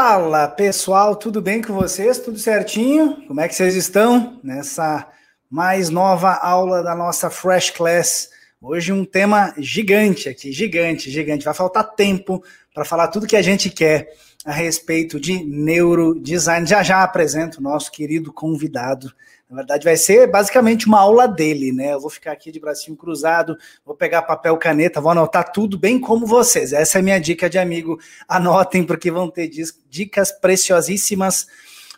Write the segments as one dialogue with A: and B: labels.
A: Fala pessoal, tudo bem com vocês? Tudo certinho? Como é que vocês estão nessa mais nova aula da nossa Fresh Class? Hoje um tema gigante aqui, gigante, gigante. Vai faltar tempo para falar tudo que a gente quer a respeito de neurodesign. Já já apresento o nosso querido convidado na verdade, vai ser basicamente uma aula dele, né? Eu vou ficar aqui de bracinho cruzado, vou pegar papel, caneta, vou anotar tudo bem como vocês. Essa é a minha dica de amigo. Anotem, porque vão ter dicas preciosíssimas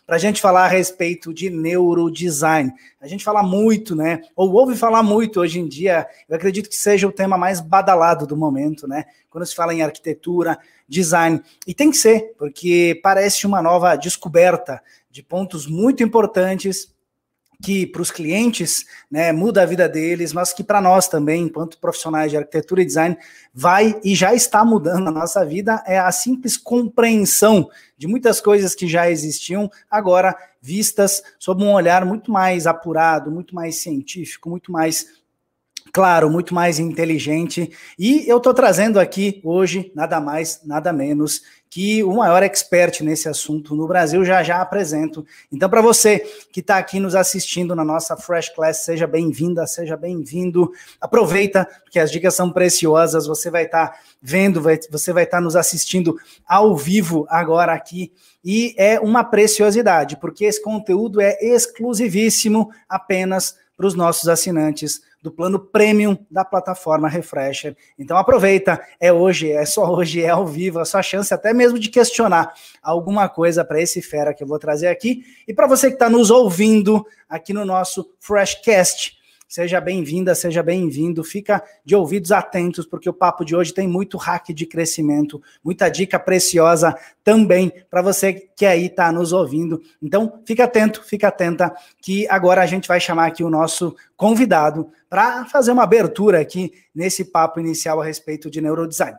A: para a gente falar a respeito de neurodesign. A gente fala muito, né? Ou ouve falar muito hoje em dia. Eu acredito que seja o tema mais badalado do momento, né? Quando se fala em arquitetura, design. E tem que ser, porque parece uma nova descoberta de pontos muito importantes que para os clientes né, muda a vida deles, mas que para nós também, enquanto profissionais de arquitetura e design, vai e já está mudando a nossa vida, é a simples compreensão de muitas coisas que já existiam, agora vistas sob um olhar muito mais apurado, muito mais científico, muito mais claro, muito mais inteligente. E eu estou trazendo aqui hoje nada mais, nada menos que o maior expert nesse assunto no Brasil já já apresento. Então, para você que está aqui nos assistindo na nossa Fresh Class, seja bem-vinda, seja bem-vindo. Aproveita, porque as dicas são preciosas. Você vai estar tá vendo, vai, você vai estar tá nos assistindo ao vivo agora aqui. E é uma preciosidade, porque esse conteúdo é exclusivíssimo apenas para os nossos assinantes do plano premium da plataforma Refresher. Então aproveita, é hoje, é só hoje, é ao vivo, a sua chance até mesmo de questionar alguma coisa para esse fera que eu vou trazer aqui. E para você que está nos ouvindo aqui no nosso Freshcast, Seja bem-vinda, seja bem-vindo. Fica de ouvidos atentos, porque o papo de hoje tem muito hack de crescimento, muita dica preciosa também para você que aí está nos ouvindo. Então, fica atento, fica atenta, que agora a gente vai chamar aqui o nosso convidado para fazer uma abertura aqui nesse papo inicial a respeito de neurodesign.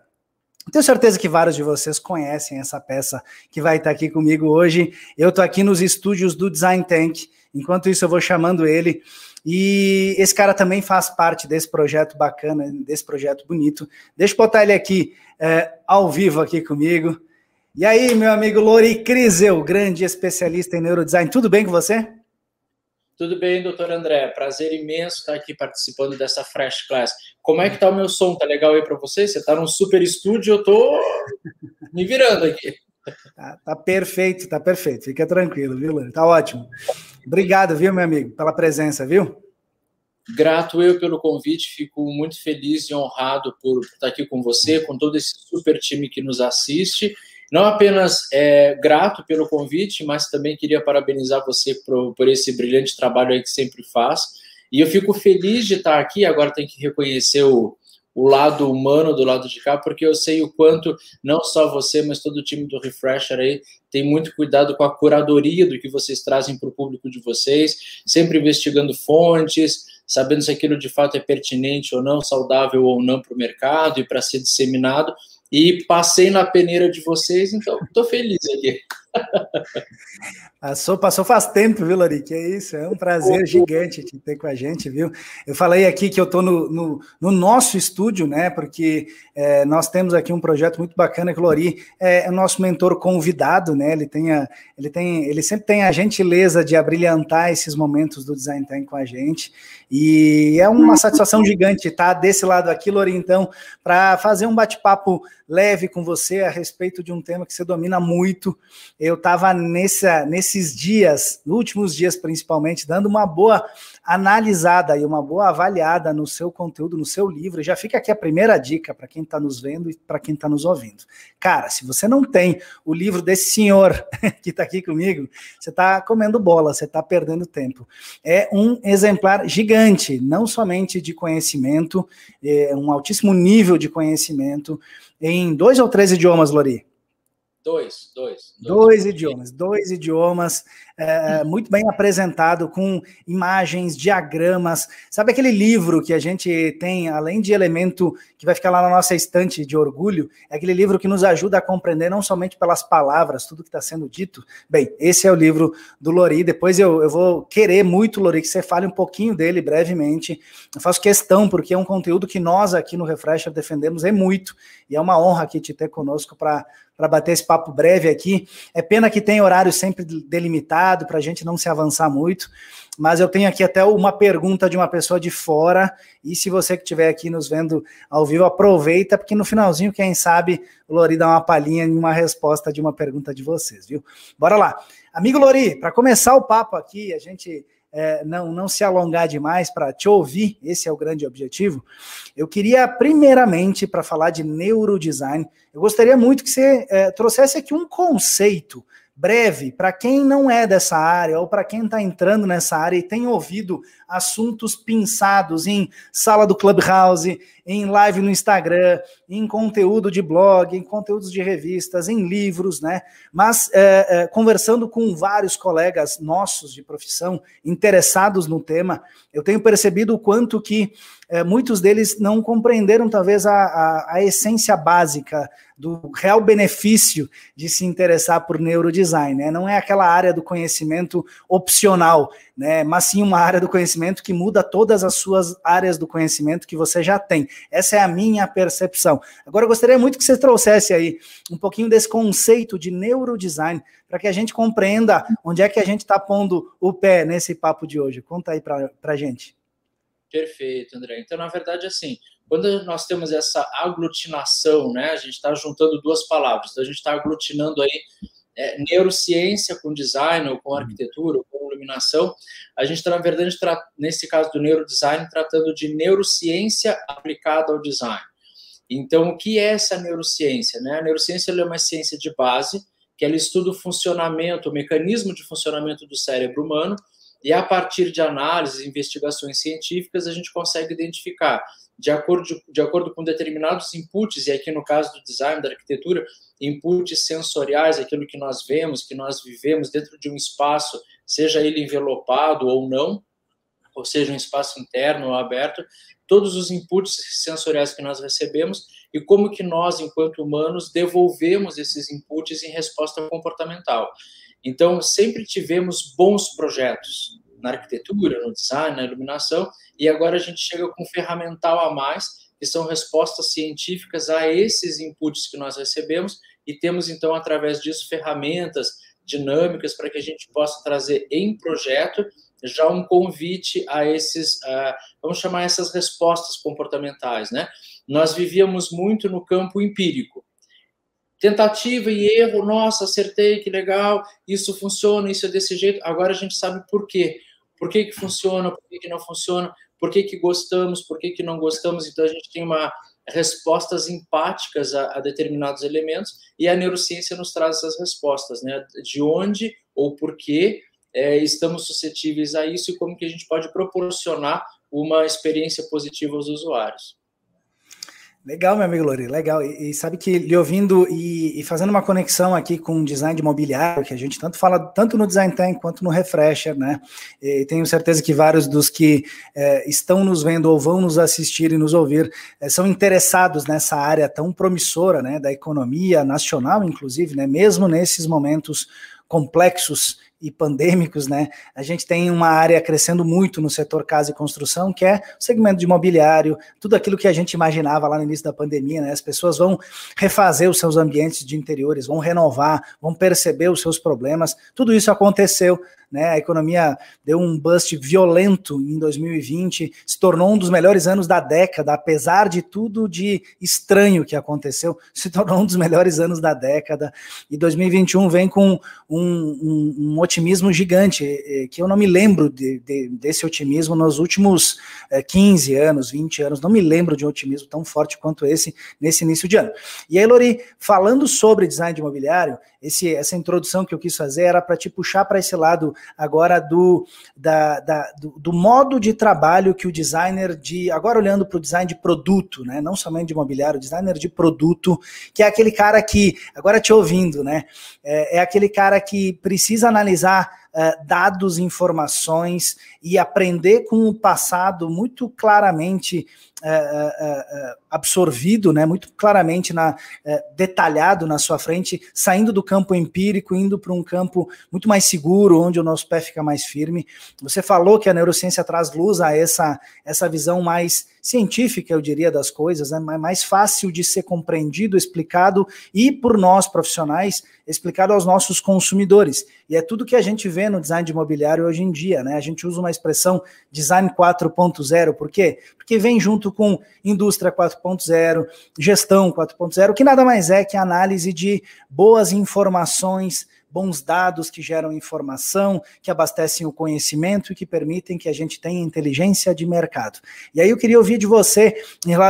A: Tenho certeza que vários de vocês conhecem essa peça que vai estar aqui comigo hoje. Eu estou aqui nos estúdios do Design Tank. Enquanto isso, eu vou chamando ele e esse cara também faz parte desse projeto bacana, desse projeto bonito. Deixa eu botar ele aqui é, ao vivo aqui comigo. E aí, meu amigo Lori Crisel, grande especialista em neurodesign, tudo bem com você?
B: Tudo bem, doutor André. Prazer imenso estar aqui participando dessa Fresh Class. Como é que tá o meu som? Tá legal aí para você? Você tá num super estúdio, eu tô me virando aqui.
A: Tá, tá, perfeito, tá perfeito. Fica tranquilo, viu, Lani? Tá ótimo. Obrigado, viu, meu amigo, pela presença, viu?
B: Grato eu pelo convite, fico muito feliz e honrado por estar aqui com você, com todo esse super time que nos assiste. Não apenas é, grato pelo convite, mas também queria parabenizar você por, por esse brilhante trabalho aí que sempre faz. E eu fico feliz de estar aqui, agora tem que reconhecer o, o lado humano do lado de cá, porque eu sei o quanto não só você, mas todo o time do Refresher aí tem muito cuidado com a curadoria do que vocês trazem para o público de vocês, sempre investigando fontes, sabendo se aquilo de fato é pertinente ou não, saudável ou não para o mercado e para ser disseminado. E passei na peneira de vocês, então estou feliz aqui.
A: Passou, passou faz tempo, viu, Lori? Que é isso, é um prazer gigante te ter com a gente, viu? Eu falei aqui que eu estou no, no, no, nosso estúdio, né? Porque é, nós temos aqui um projeto muito bacana que o Lori é, é o nosso mentor convidado, né? Ele tem, a, ele tem, ele sempre tem a gentileza de abrilhantar esses momentos do Design Time com a gente. E é uma satisfação gigante estar desse lado aqui, Lori, então, para fazer um bate-papo leve com você a respeito de um tema que você domina muito. Eu estava nesses dias, últimos dias principalmente, dando uma boa analisada e uma boa avaliada no seu conteúdo, no seu livro. Já fica aqui a primeira dica para quem está nos vendo e para quem está nos ouvindo. Cara, se você não tem o livro desse senhor que está aqui comigo, você está comendo bola, você está perdendo tempo. É um exemplar gigante, não somente de conhecimento, é um altíssimo nível de conhecimento em dois ou três idiomas, Lori?
B: Dois, dois.
A: Dois, dois idiomas, dois idiomas, é, muito bem apresentado, com imagens, diagramas. Sabe aquele livro que a gente tem, além de elemento que vai ficar lá na nossa estante de orgulho, é aquele livro que nos ajuda a compreender não somente pelas palavras, tudo que está sendo dito. Bem, esse é o livro do Lori. Depois eu, eu vou querer muito, Lori, que você fale um pouquinho dele brevemente. Eu faço questão, porque é um conteúdo que nós aqui no Refresher defendemos é muito, e é uma honra aqui te ter conosco para para bater esse papo breve aqui. É pena que tem horário sempre delimitado para a gente não se avançar muito, mas eu tenho aqui até uma pergunta de uma pessoa de fora, e se você que estiver aqui nos vendo ao vivo, aproveita, porque no finalzinho, quem sabe, o Lori dá uma palhinha em uma resposta de uma pergunta de vocês, viu? Bora lá. Amigo Lori, para começar o papo aqui, a gente é, não, não se alongar demais para te ouvir, esse é o grande objetivo. Eu queria, primeiramente, para falar de neurodesign, eu gostaria muito que você é, trouxesse aqui um conceito breve para quem não é dessa área ou para quem está entrando nessa área e tem ouvido assuntos pinçados em sala do Clubhouse, em live no Instagram, em conteúdo de blog, em conteúdos de revistas, em livros, né? Mas é, é, conversando com vários colegas nossos de profissão interessados no tema, eu tenho percebido o quanto que é, muitos deles não compreenderam talvez a, a, a essência básica do real benefício de se interessar por neurodesign, né? Não é aquela área do conhecimento opcional, né? Mas sim uma área do conhecimento que muda todas as suas áreas do conhecimento que você já tem. Essa é a minha percepção. Agora eu gostaria muito que você trouxesse aí um pouquinho desse conceito de neurodesign para que a gente compreenda onde é que a gente está pondo o pé nesse papo de hoje. Conta aí para a gente.
B: Perfeito, André. Então, na verdade, assim, quando nós temos essa aglutinação, né, a gente está juntando duas palavras, então a gente está aglutinando aí é, neurociência com design, ou com arquitetura, ou com iluminação, a gente está, na verdade, nesse caso do neurodesign, tratando de neurociência aplicada ao design. Então, o que é essa neurociência? Né? A neurociência é uma ciência de base, que ela estuda o funcionamento, o mecanismo de funcionamento do cérebro humano, e a partir de análises e investigações científicas, a gente consegue identificar de acordo, de acordo com determinados inputs, e aqui no caso do design, da arquitetura, inputs sensoriais, aquilo que nós vemos, que nós vivemos dentro de um espaço, seja ele envelopado ou não, ou seja, um espaço interno ou aberto, todos os inputs sensoriais que nós recebemos e como que nós, enquanto humanos, devolvemos esses inputs em resposta comportamental. Então, sempre tivemos bons projetos, na arquitetura, no design, na iluminação, e agora a gente chega com um ferramental a mais, que são respostas científicas a esses inputs que nós recebemos, e temos então, através disso, ferramentas dinâmicas para que a gente possa trazer em projeto já um convite a esses, uh, vamos chamar essas respostas comportamentais, né? Nós vivíamos muito no campo empírico, tentativa e erro, nossa, acertei, que legal, isso funciona, isso é desse jeito. Agora a gente sabe por quê por que, que funciona, por que, que não funciona, por que, que gostamos, por que, que não gostamos. Então, a gente tem uma respostas empáticas a, a, determinados elementos e a neurociência nos traz essas respostas, né? De onde ou por que é, estamos suscetíveis a isso e como que a gente pode proporcionar uma experiência positiva aos usuários.
A: Legal, meu amigo Lori, legal. E, e sabe que lhe ouvindo e, e, fazendo uma conexão aqui com o design de mobiliário, que a gente tanto fala tanto no Design Tank quanto no Refresher, né? E tenho certeza que vários dos que é, estão nos vendo ou vão nos assistir e nos ouvir é, são interessados nessa área tão promissora, né? Da economia nacional, inclusive, né? Mesmo nesses momentos complexos e pandêmicos, né? A gente tem uma área crescendo muito no setor casa e construção, que é o segmento de imobiliário, tudo aquilo que a gente imaginava lá no início da pandemia, né? As pessoas vão refazer os seus ambientes de interiores, vão renovar, vão perceber os seus problemas. Tudo isso aconteceu né? A economia deu um bust violento em 2020, se tornou um dos melhores anos da década, apesar de tudo de estranho que aconteceu, se tornou um dos melhores anos da década. E 2021 vem com um, um, um otimismo gigante, que eu não me lembro de, de, desse otimismo nos últimos 15 anos, 20 anos, não me lembro de um otimismo tão forte quanto esse nesse início de ano. E aí, Lori, falando sobre design de imobiliário, esse, essa introdução que eu quis fazer era para te puxar para esse lado agora do, da, da do, do, modo de trabalho que o designer de. Agora olhando para o design de produto, né? Não somente de imobiliário, designer de produto, que é aquele cara que, agora te ouvindo, né? É, é aquele cara que precisa analisar. Uh, dados, informações e aprender com o passado muito claramente absorvido, né, muito claramente na, detalhado na sua frente, saindo do campo empírico, indo para um campo muito mais seguro, onde o nosso pé fica mais firme. Você falou que a neurociência traz luz a essa, essa visão mais científica, eu diria, das coisas, né? mais fácil de ser compreendido, explicado e por nós profissionais, explicado aos nossos consumidores. E é tudo que a gente vê no design de imobiliário hoje em dia, né? A gente usa uma expressão design 4.0, por quê? Porque vem junto com indústria 4.0, gestão 4.0, que nada mais é que análise de boas informações bons dados que geram informação, que abastecem o conhecimento e que permitem que a gente tenha inteligência de mercado. E aí eu queria ouvir de você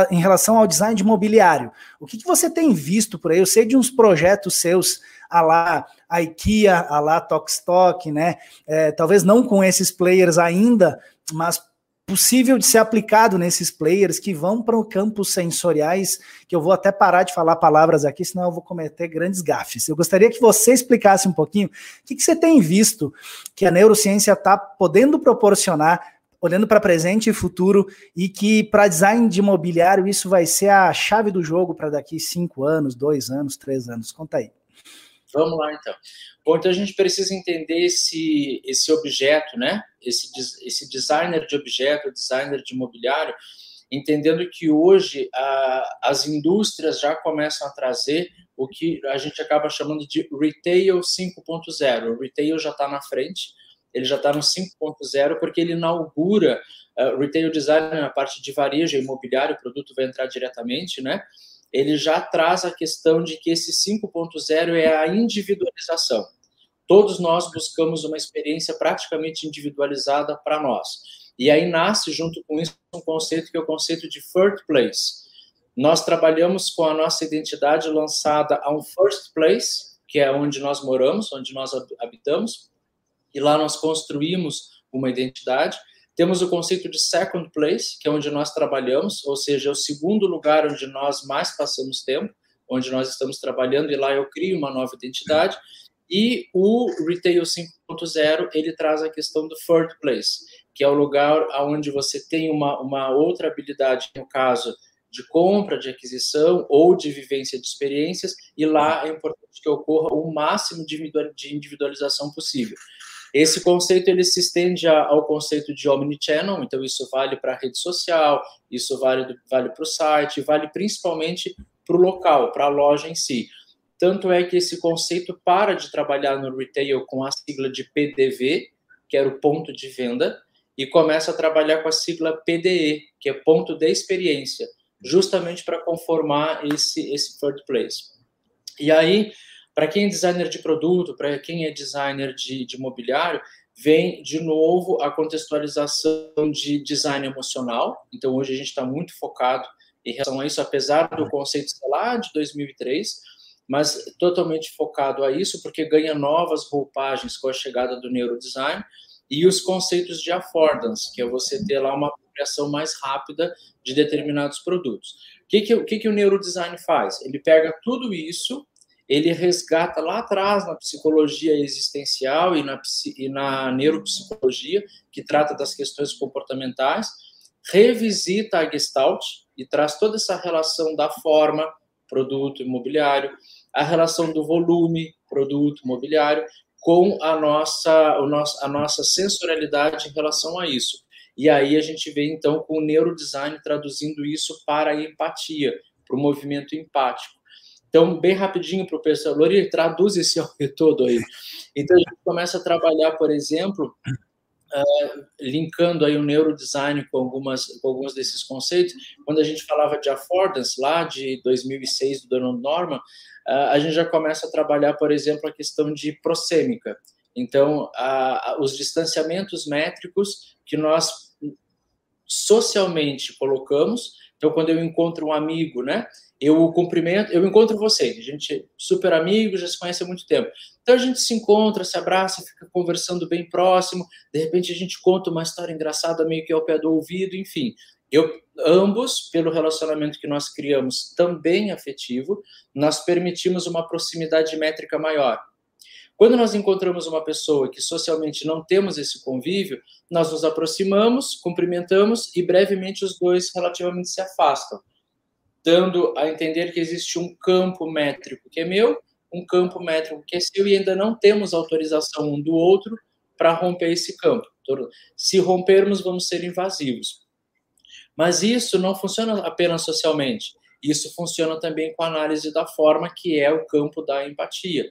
A: em relação ao design de mobiliário. O que, que você tem visto por aí? Eu sei de uns projetos seus a lá a IKEA, a lá Tokstok, né? É, talvez não com esses players ainda, mas possível de ser aplicado nesses players que vão para o campos sensoriais, que eu vou até parar de falar palavras aqui, senão eu vou cometer grandes gafes. Eu gostaria que você explicasse um pouquinho o que, que você tem visto que a neurociência está podendo proporcionar, olhando para presente e futuro, e que para design de imobiliário isso vai ser a chave do jogo para daqui cinco anos, dois anos, três anos. Conta aí.
B: Vamos lá, então. Bom, então a gente precisa entender esse, esse objeto, né? Esse, esse designer de objeto, designer de imobiliário, entendendo que hoje a, as indústrias já começam a trazer o que a gente acaba chamando de retail 5.0. O retail já está na frente, ele já está no 5.0 porque ele inaugura uh, retail design na parte de varejo imobiliário, o produto vai entrar diretamente, né? Ele já traz a questão de que esse 5.0 é a individualização. Todos nós buscamos uma experiência praticamente individualizada para nós. E aí nasce, junto com isso, um conceito que é o conceito de first place. Nós trabalhamos com a nossa identidade lançada a um first place, que é onde nós moramos, onde nós habitamos, e lá nós construímos uma identidade. Temos o conceito de second place, que é onde nós trabalhamos, ou seja, é o segundo lugar onde nós mais passamos tempo, onde nós estamos trabalhando, e lá eu crio uma nova identidade. E o Retail 5.0, ele traz a questão do third place, que é o lugar onde você tem uma, uma outra habilidade, no caso de compra, de aquisição ou de vivência de experiências, e lá é importante que ocorra o máximo de individualização possível. Esse conceito ele se estende ao conceito de omnichannel, então isso vale para a rede social, isso vale, vale para o site, vale principalmente para o local, para a loja em si. Tanto é que esse conceito para de trabalhar no retail com a sigla de PDV, que era o ponto de venda, e começa a trabalhar com a sigla PDE, que é ponto de experiência, justamente para conformar esse, esse third place. E aí, para quem é designer de produto, para quem é designer de, de mobiliário, vem de novo a contextualização de design emocional. Então, hoje a gente está muito focado em relação a isso, apesar do conceito lá de 2003, mas totalmente focado a isso, porque ganha novas roupagens com a chegada do neurodesign e os conceitos de affordance, que é você ter lá uma apropriação mais rápida de determinados produtos. O que, que, que, que o neurodesign faz? Ele pega tudo isso ele resgata lá atrás na psicologia existencial e na, e na neuropsicologia, que trata das questões comportamentais, revisita a Gestalt e traz toda essa relação da forma, produto imobiliário, a relação do volume, produto imobiliário, com a nossa, o nosso, a nossa sensorialidade em relação a isso. E aí a gente vê, então, com o neurodesign traduzindo isso para a empatia, para o movimento empático. Então, bem rapidinho para o pessoal, Lori, traduz esse áudio todo aí. Então, a gente começa a trabalhar, por exemplo, uh, linkando aí o neurodesign com, algumas, com alguns desses conceitos. Quando a gente falava de affordance, lá de 2006, do Donald Norman, uh, a gente já começa a trabalhar, por exemplo, a questão de prosêmica. Então, os distanciamentos métricos que nós socialmente colocamos. Então, quando eu encontro um amigo, né? Eu cumprimento, eu encontro você, a gente é super amigo, já se conhece há muito tempo. Então a gente se encontra, se abraça, fica conversando bem próximo, de repente a gente conta uma história engraçada meio que ao pé do ouvido, enfim. Eu, ambos, pelo relacionamento que nós criamos, também afetivo, nós permitimos uma proximidade métrica maior. Quando nós encontramos uma pessoa que socialmente não temos esse convívio, nós nos aproximamos, cumprimentamos e brevemente os dois relativamente se afastam, dando a entender que existe um campo métrico que é meu, um campo métrico que é seu e ainda não temos autorização um do outro para romper esse campo. Se rompermos, vamos ser invasivos. Mas isso não funciona apenas socialmente. Isso funciona também com a análise da forma, que é o campo da empatia.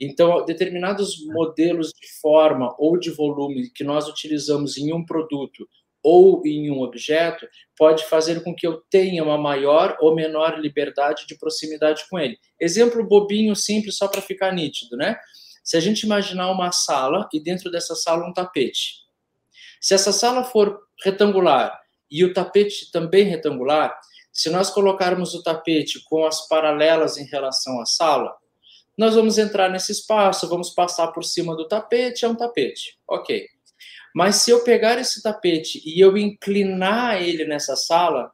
B: Então, determinados modelos de forma ou de volume que nós utilizamos em um produto ou em um objeto pode fazer com que eu tenha uma maior ou menor liberdade de proximidade com ele. Exemplo bobinho, simples, só para ficar nítido, né? Se a gente imaginar uma sala e dentro dessa sala um tapete. Se essa sala for retangular e o tapete também retangular, se nós colocarmos o tapete com as paralelas em relação à sala, nós vamos entrar nesse espaço, vamos passar por cima do tapete, é um tapete. Ok. Mas se eu pegar esse tapete e eu inclinar ele nessa sala,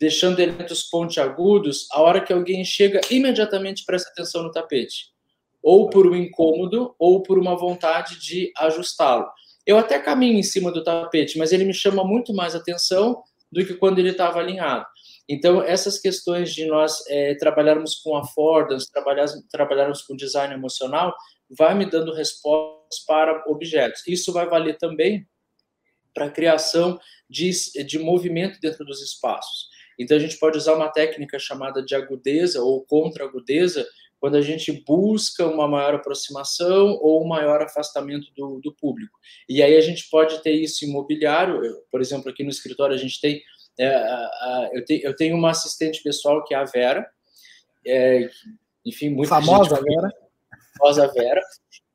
B: deixando ele entre os pontiagudos, a hora que alguém chega, imediatamente presta atenção no tapete. Ou por um incômodo, ou por uma vontade de ajustá-lo. Eu até caminho em cima do tapete, mas ele me chama muito mais atenção do que quando ele estava alinhado. Então, essas questões de nós é, trabalharmos com affordances, trabalharmos, trabalharmos com design emocional, vai me dando respostas para objetos. Isso vai valer também para a criação de, de movimento dentro dos espaços. Então, a gente pode usar uma técnica chamada de agudeza ou contra-agudeza, quando a gente busca uma maior aproximação ou um maior afastamento do, do público. E aí a gente pode ter isso imobiliário, por exemplo, aqui no escritório a gente tem, é, a, a, eu, te, eu, tenho uma assistente pessoal que é a Vera, é, enfim, muito
A: famosa gente, Vera,
B: famosa Vera,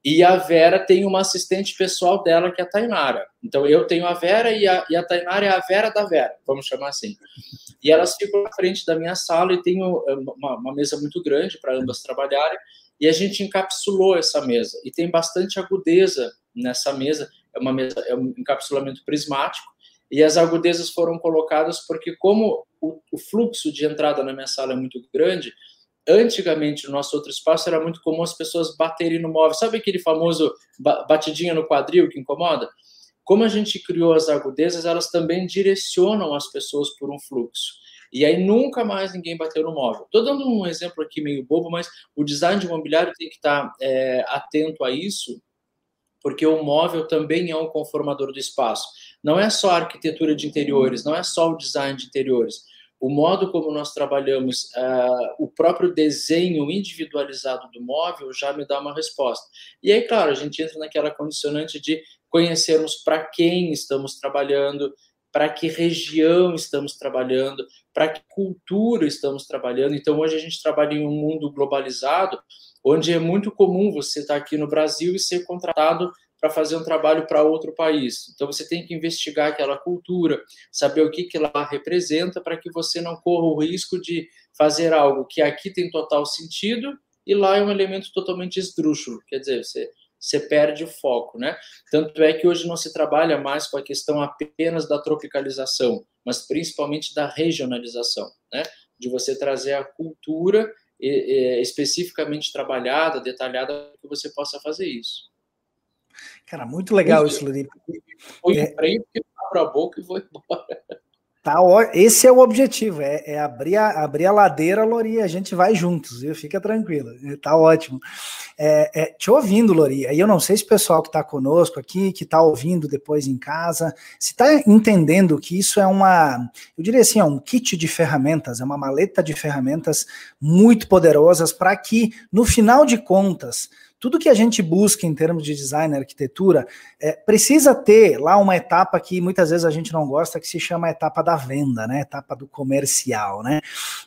B: e a Vera tem uma assistente pessoal dela, que é a Tainara. Então, eu tenho a Vera e a, e a Tainara é a Vera da Vera, vamos chamar assim. E elas ficam na frente da minha sala e tenho eh, uma, uma mesa muito grande para ambas trabalharem. E a gente encapsulou essa mesa. E tem bastante agudeza nessa mesa. É uma mesa, é um encapsulamento prismático. E as agudezas foram colocadas porque, como o, o fluxo de entrada na minha sala é muito grande, antigamente no nosso outro espaço era muito comum as pessoas baterem no móvel. Sabe aquele famoso batidinha no quadril que incomoda? Como a gente criou as agudezas, elas também direcionam as pessoas por um fluxo. E aí nunca mais ninguém bateu no móvel. Estou dando um exemplo aqui meio bobo, mas o design de imobiliário tem que estar é, atento a isso, porque o móvel também é um conformador do espaço. Não é só a arquitetura de interiores, não é só o design de interiores o modo como nós trabalhamos, uh, o próprio desenho individualizado do móvel já me dá uma resposta. E aí, claro, a gente entra naquela condicionante de conhecermos para quem estamos trabalhando, para que região estamos trabalhando, para que cultura estamos trabalhando. Então, hoje a gente trabalha em um mundo globalizado, onde é muito comum você estar aqui no Brasil e ser contratado para fazer um trabalho para outro país. Então você tem que investigar aquela cultura, saber o que, que lá representa, para que você não corra o risco de fazer algo que aqui tem total sentido e lá é um elemento totalmente esdrúxulo. Quer dizer, você, você perde o foco, né? Tanto é que hoje não se trabalha mais com a questão apenas da tropicalização, mas principalmente da regionalização, né? De você trazer a cultura especificamente trabalhada, detalhada, para que você possa fazer isso.
A: Cara, muito legal isso, Luri.
B: Foi é, freio que abro a boca e vou embora.
A: Tá, esse é o objetivo, é, é, abrir, a, abrir a ladeira, Lori, a gente vai juntos, viu? Fica tranquilo, tá ótimo. É, é, te ouvindo, Lori, aí eu não sei se o pessoal que está conosco aqui, que está ouvindo depois em casa, se está entendendo que isso é uma, eu diria assim, é um kit de ferramentas, é uma maleta de ferramentas muito poderosas para que, no final de contas, tudo que a gente busca em termos de design e arquitetura é, precisa ter lá uma etapa que muitas vezes a gente não gosta, que se chama a etapa da venda, né? Etapa do comercial, né?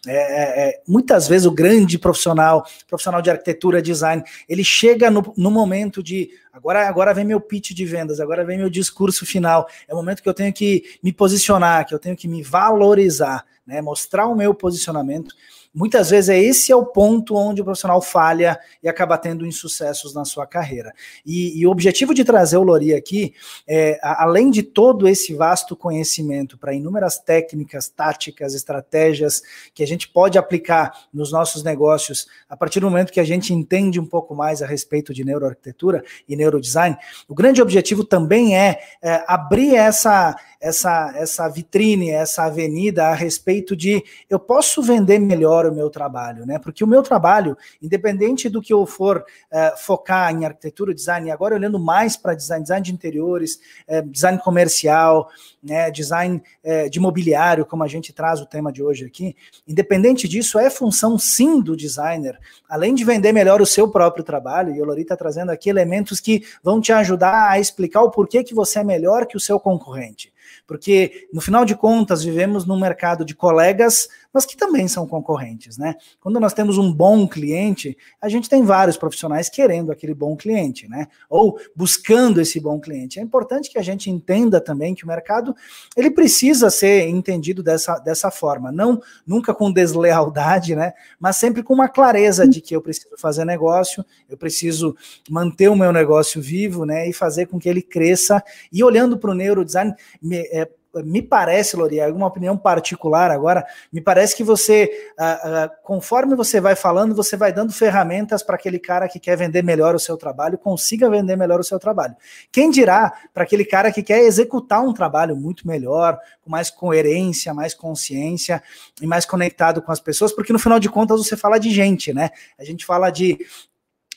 A: É, é, é muitas vezes o grande profissional, profissional de arquitetura, design, ele chega no, no momento de agora, agora vem meu pitch de vendas, agora vem meu discurso final. É o momento que eu tenho que me posicionar, que eu tenho que me valorizar, né? Mostrar o meu posicionamento. Muitas vezes é esse é o ponto onde o profissional falha e acaba tendo insucessos na sua carreira. E, e o objetivo de trazer o Lori aqui, é, além de todo esse vasto conhecimento para inúmeras técnicas, táticas, estratégias que a gente pode aplicar nos nossos negócios a partir do momento que a gente entende um pouco mais a respeito de neuroarquitetura e neurodesign, o grande objetivo também é, é abrir essa essa, essa vitrine, essa avenida a respeito de eu posso vender melhor o meu trabalho, né? Porque o meu trabalho, independente do que eu for uh, focar em arquitetura, design, agora olhando mais para design, design de interiores, uh, design comercial, né, design uh, de mobiliário, como a gente traz o tema de hoje aqui, independente disso, é função sim do designer, além de vender melhor o seu próprio trabalho, e o Lori está trazendo aqui elementos que vão te ajudar a explicar o porquê que você é melhor que o seu concorrente. Porque, no final de contas, vivemos num mercado de colegas, mas que também são concorrentes, né? Quando nós temos um bom cliente, a gente tem vários profissionais querendo aquele bom cliente, né? Ou buscando esse bom cliente. É importante que a gente entenda também que o mercado ele precisa ser entendido dessa, dessa forma, não nunca com deslealdade, né? Mas sempre com uma clareza de que eu preciso fazer negócio, eu preciso manter o meu negócio vivo, né? E fazer com que ele cresça. E olhando para o neurodesign, é, me parece, Lori, alguma opinião particular agora, me parece que você, uh, uh, conforme você vai falando, você vai dando ferramentas para aquele cara que quer vender melhor o seu trabalho, consiga vender melhor o seu trabalho. Quem dirá para aquele cara que quer executar um trabalho muito melhor, com mais coerência, mais consciência e mais conectado com as pessoas, porque no final de contas você fala de gente, né? A gente fala de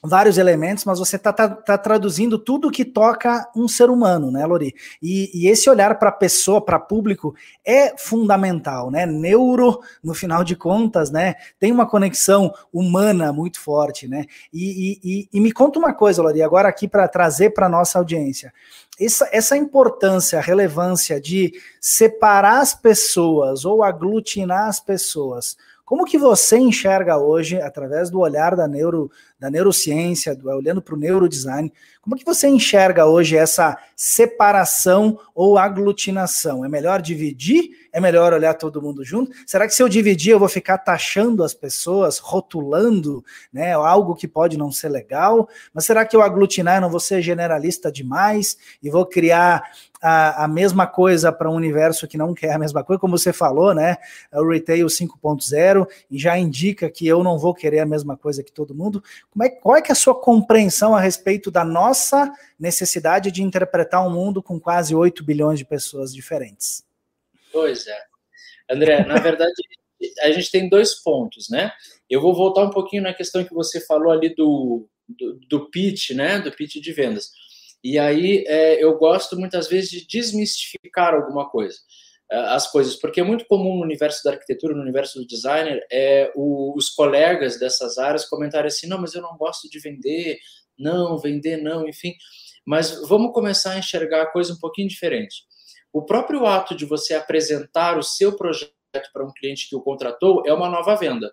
A: vários elementos, mas você está tá, tá traduzindo tudo que toca um ser humano, né, Lori? E, e esse olhar para pessoa, para público, é fundamental, né? Neuro, no final de contas, né, tem uma conexão humana muito forte, né? E, e, e me conta uma coisa, Lori, agora aqui para trazer para nossa audiência. Essa, essa importância, relevância de separar as pessoas ou aglutinar as pessoas como que você enxerga hoje, através do olhar da, neuro, da neurociência, do, olhando para o neurodesign, como que você enxerga hoje essa separação ou aglutinação? É melhor dividir? É melhor olhar todo mundo junto? Será que se eu dividir eu vou ficar taxando as pessoas, rotulando, né, algo que pode não ser legal? Mas será que eu aglutinar eu não vou ser generalista demais e vou criar a, a mesma coisa para um universo que não quer a mesma coisa, como você falou, né? É o Retail 5.0 e já indica que eu não vou querer a mesma coisa que todo mundo. Como é, qual é que é a sua compreensão a respeito da nossa necessidade de interpretar um mundo com quase 8 bilhões de pessoas diferentes?
B: Pois é. André, na verdade, a gente tem dois pontos, né? Eu vou voltar um pouquinho na questão que você falou ali do, do, do pitch, né? Do pitch de vendas. E aí é, eu gosto muitas vezes de desmistificar alguma coisa, é, as coisas, porque é muito comum no universo da arquitetura, no universo do designer, é, o, os colegas dessas áreas comentarem assim: não, mas eu não gosto de vender, não, vender não, enfim. Mas vamos começar a enxergar a coisa um pouquinho diferente. O próprio ato de você apresentar o seu projeto para um cliente que o contratou é uma nova venda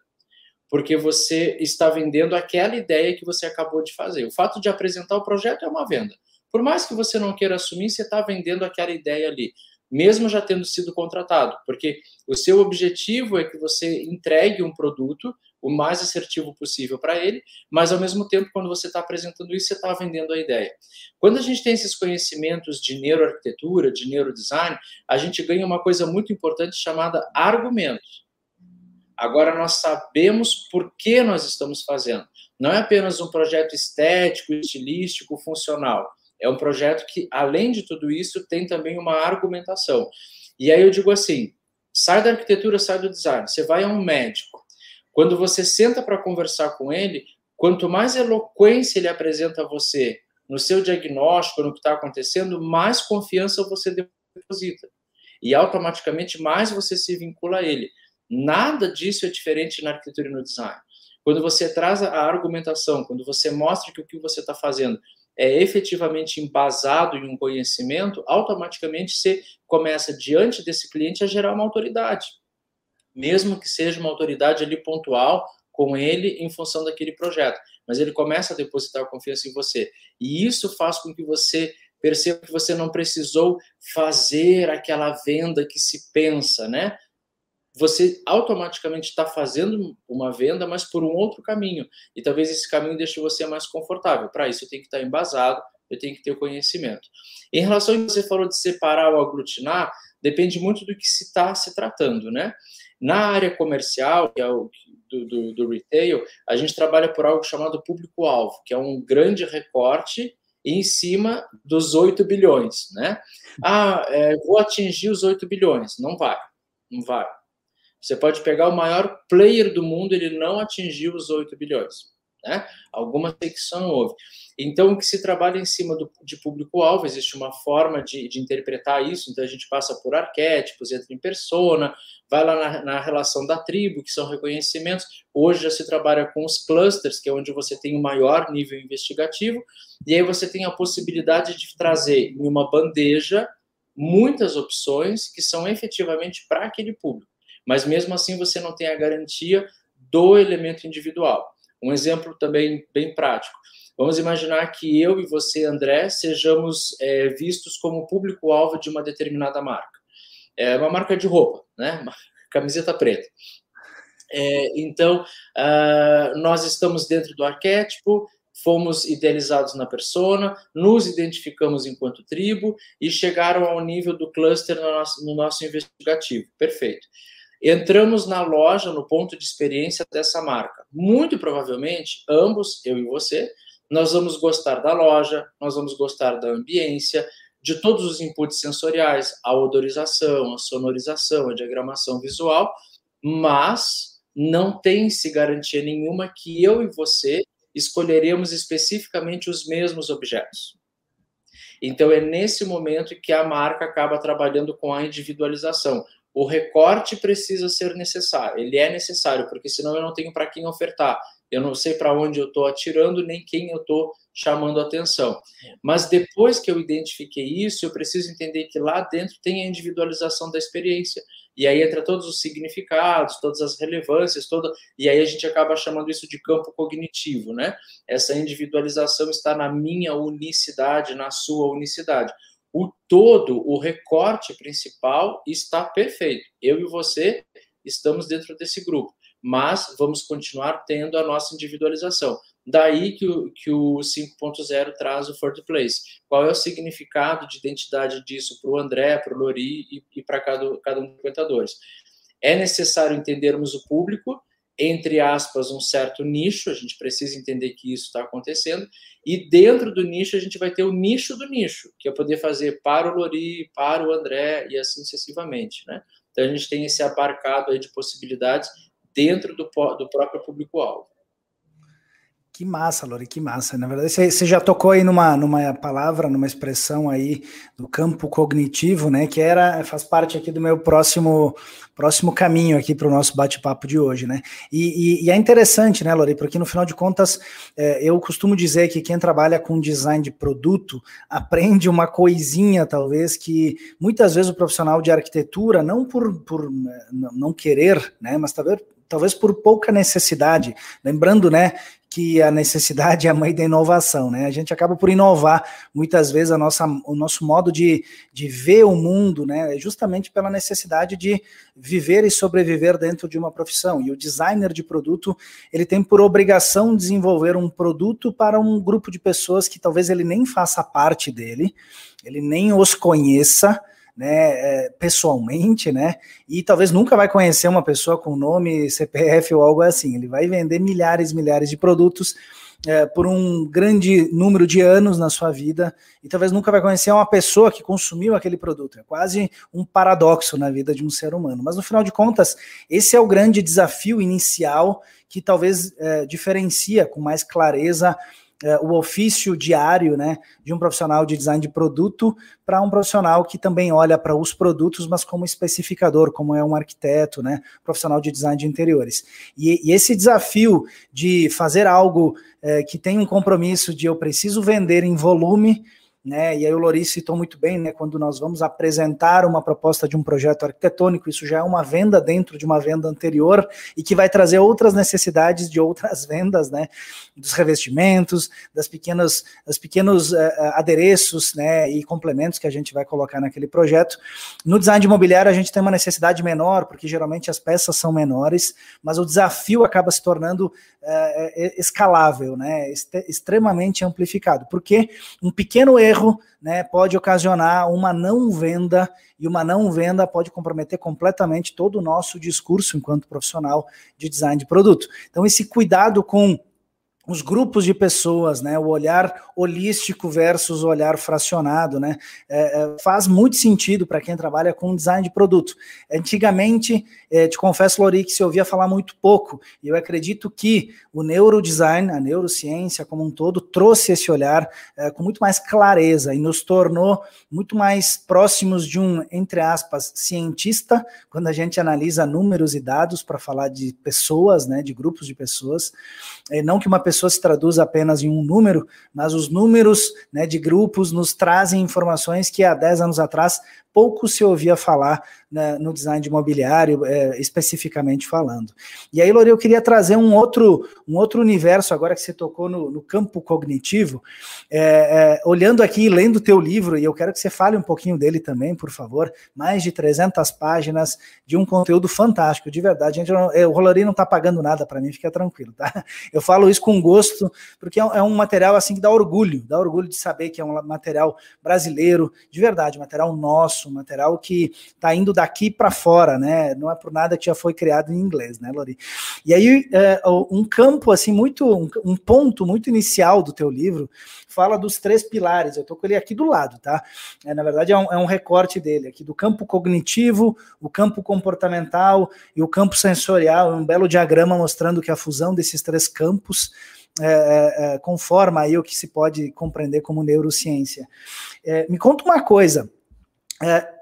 B: porque você está vendendo aquela ideia que você acabou de fazer. O fato de apresentar o projeto é uma venda. Por mais que você não queira assumir, você está vendendo aquela ideia ali, mesmo já tendo sido contratado, porque o seu objetivo é que você entregue um produto o mais assertivo possível para ele, mas ao mesmo tempo, quando você está apresentando isso, você está vendendo a ideia. Quando a gente tem esses conhecimentos de neuroarquitetura, de neurodesign, a gente ganha uma coisa muito importante chamada argumentos. Agora nós sabemos por que nós estamos fazendo. Não é apenas um projeto estético, estilístico, funcional é um projeto que, além de tudo isso, tem também uma argumentação. E aí eu digo assim: sai da arquitetura, sai do design. Você vai a um médico. Quando você senta para conversar com ele, quanto mais eloquência ele apresenta a você no seu diagnóstico, no que está acontecendo, mais confiança você deposita. E automaticamente mais você se vincula a ele. Nada disso é diferente na arquitetura e no design. Quando você traz a argumentação, quando você mostra que o que você está fazendo é efetivamente embasado em um conhecimento, automaticamente você começa, diante desse cliente, a gerar uma autoridade. Mesmo que seja uma autoridade ali pontual com ele em função daquele projeto. Mas ele começa a depositar confiança em você. E isso faz com que você perceba que você não precisou fazer aquela venda que se pensa, né? Você automaticamente está fazendo uma venda, mas por um outro caminho. E talvez esse caminho deixe você mais confortável. Para isso, eu tenho que estar embasado, eu tenho que ter o conhecimento. Em relação ao que você falou de separar ou aglutinar, depende muito do que se está se tratando, né? Na área comercial, que é o do, do, do retail, a gente trabalha por algo chamado público-alvo, que é um grande recorte em cima dos 8 bilhões, né? Ah, é, vou atingir os 8 bilhões. Não vai, não vai. Você pode pegar o maior player do mundo, ele não atingiu os 8 bilhões. Né? Alguma secção houve. Então, o que se trabalha em cima do, de público-alvo, existe uma forma de, de, interpretar isso, então a gente passa por arquétipos, entra em persona, vai lá na, na, relação da tribo, que são reconhecimentos. Hoje já se trabalha com os clusters, que é onde você tem o maior nível investigativo, e aí você tem a possibilidade de trazer em uma bandeja muitas opções que são efetivamente para aquele público. Mas mesmo assim você não tem a garantia do elemento individual. Um exemplo também bem prático. Vamos imaginar que eu e você, André, sejamos é, vistos como público-alvo de uma determinada marca. É uma marca de roupa, né? Uma camiseta preta. É, então, uh, nós estamos dentro do arquétipo, fomos idealizados na persona, nos identificamos enquanto tribo e chegaram ao nível do cluster no nosso, no nosso investigativo. Perfeito. Entramos na loja, no ponto de experiência dessa marca. Muito provavelmente, ambos, eu e você, nós vamos gostar da loja, nós vamos gostar da ambiência, de todos os inputs sensoriais, a odorização, a sonorização, a diagramação visual, mas não tem-se garantia nenhuma que eu e você escolheremos especificamente os mesmos objetos. Então é nesse momento que a marca acaba trabalhando com a individualização o recorte precisa ser necessário, ele é necessário, porque senão eu não tenho para quem ofertar, eu não sei para onde eu estou atirando, nem quem eu estou chamando atenção. Mas depois que eu identifiquei isso, eu preciso entender que lá dentro tem a individualização da experiência. E aí entra todos os significados, todas as relevâncias, toda, e aí a gente acaba chamando isso de campo cognitivo, né? Essa individualização está na minha unicidade, na sua unicidade o todo, o recorte principal está perfeito. Eu e você estamos dentro desse grupo, mas vamos continuar tendo a nossa individualização. Daí que o, que o 5.0 traz o Fourth Place. Qual é o significado de identidade disso para o André, para o Lori e, e para cada, cada um dos frequentadores? É necessário entendermos o público, entre aspas, um certo nicho, a gente precisa entender que isso está acontecendo, e dentro do nicho a gente vai ter o nicho do nicho, que é poder fazer para o Lori, para o André e assim sucessivamente, né? Então a gente tem esse abarcado aí de possibilidades dentro do, do próprio público-alvo.
A: Que massa, Lori, que massa. Na verdade, você já tocou aí numa, numa palavra, numa expressão aí do campo cognitivo, né? Que era, faz parte aqui do meu próximo próximo caminho aqui para o nosso bate-papo de hoje, né? E, e, e, é interessante, né, Lori, porque no final de contas é, eu costumo dizer que quem trabalha com design de produto aprende uma coisinha, talvez, que muitas vezes o profissional de arquitetura, não por, por é, não querer, né? Mas talvez talvez por pouca necessidade. Lembrando, né, que a necessidade é a mãe da inovação, né? A gente acaba por inovar muitas vezes a nossa, o nosso modo de, de ver o mundo, né? Justamente pela necessidade de viver e sobreviver dentro de uma profissão. E o designer de produto, ele tem por obrigação desenvolver um produto para um grupo de pessoas que talvez ele nem faça parte dele, ele nem os conheça, né, é, pessoalmente, né, e talvez nunca vai conhecer uma pessoa com nome, CPF ou algo assim. Ele vai vender milhares, milhares de produtos é, por um grande número de anos na sua vida e talvez nunca vai conhecer uma pessoa que consumiu aquele produto. É quase um paradoxo na vida de um ser humano. Mas no final de contas, esse é o grande desafio inicial que talvez é, diferencia com mais clareza é, o ofício diário né, de um profissional de design de produto para um profissional que também olha para os produtos, mas como especificador, como é um arquiteto, né, profissional de design de interiores. E, e esse desafio de fazer algo é, que tem um compromisso de eu preciso vender em volume né? E aí o Lori citou muito bem, né? Quando nós vamos apresentar uma proposta de um projeto arquitetônico, isso já é uma venda dentro de uma venda anterior e que vai trazer outras necessidades de outras vendas, né? Dos revestimentos, das pequenas, das pequenos uh, adereços, né? E complementos que a gente vai colocar naquele projeto. No design de imobiliário a gente tem uma necessidade menor, porque geralmente as peças são menores, mas o desafio acaba se tornando uh, escalável, né? Extremamente amplificado, porque um pequeno erro erro né, pode ocasionar uma não venda, e uma não venda pode comprometer completamente todo o nosso discurso enquanto profissional de design de produto. Então, esse cuidado com os grupos de pessoas, né, o olhar holístico versus o olhar fracionado, né, é, é faz muito sentido para quem trabalha com design de produto. Antigamente, é, te confesso, Lori, que se ouvia falar muito pouco, e eu acredito que o neurodesign, a neurociência como um todo, trouxe esse olhar é, com muito mais clareza e nos tornou muito mais próximos de um, entre aspas, cientista, quando a gente analisa números e dados para falar de pessoas, né, de grupos de pessoas, é, não que uma pessoa se traduz apenas em um número, mas os números né, de grupos nos trazem informações que há 10 anos atrás pouco se ouvia falar né, no design de imobiliário, é, especificamente falando. E aí, Lore, eu queria trazer um outro, um outro universo, agora que você tocou no, no campo cognitivo, é, é, olhando aqui, lendo o teu livro, e eu quero que você fale um pouquinho dele também, por favor, mais de 300 páginas de um conteúdo fantástico, de verdade. Gente, é, o Rolari não está pagando nada para mim, fica tranquilo, tá? Eu falo isso com gosto, porque é, é um material assim que dá orgulho, dá orgulho de saber que é um material brasileiro, de verdade, material nosso, um material que está indo daqui para fora, né? Não é por nada que já foi criado em inglês, né, Lori? E aí, é, um campo, assim, muito, um, ponto muito inicial do teu livro fala dos três pilares. Eu estou com ele aqui do lado, tá? É, na verdade, é um, é um recorte dele aqui, do campo cognitivo, o campo comportamental e o campo sensorial. Um belo diagrama mostrando que a fusão desses três campos é, é, é, conforma aí o que se pode compreender como neurociência. É, me conta uma coisa, é,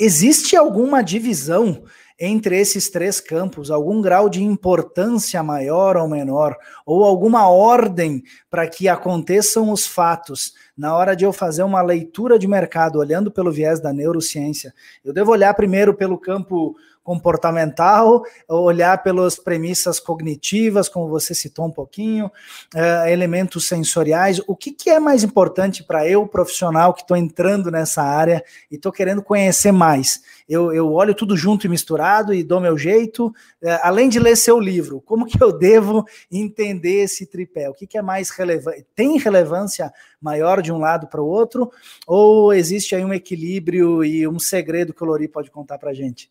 A: existe alguma divisão entre esses três campos, algum grau de importância maior ou menor, ou alguma ordem para que aconteçam os fatos na hora de eu fazer uma leitura de mercado olhando pelo viés da neurociência? Eu devo olhar primeiro pelo campo comportamental, olhar pelas premissas cognitivas, como você citou um pouquinho, é, elementos sensoriais. O que, que é mais importante para eu, profissional, que estou entrando nessa área e estou querendo conhecer mais? Eu, eu, olho tudo junto e misturado e dou meu jeito, é, além de ler seu livro, como que eu devo entender esse tripé? O que, que é mais relevante? Tem relevância maior de um lado para o outro? Ou existe aí um equilíbrio e um segredo que o Lori pode contar para a gente?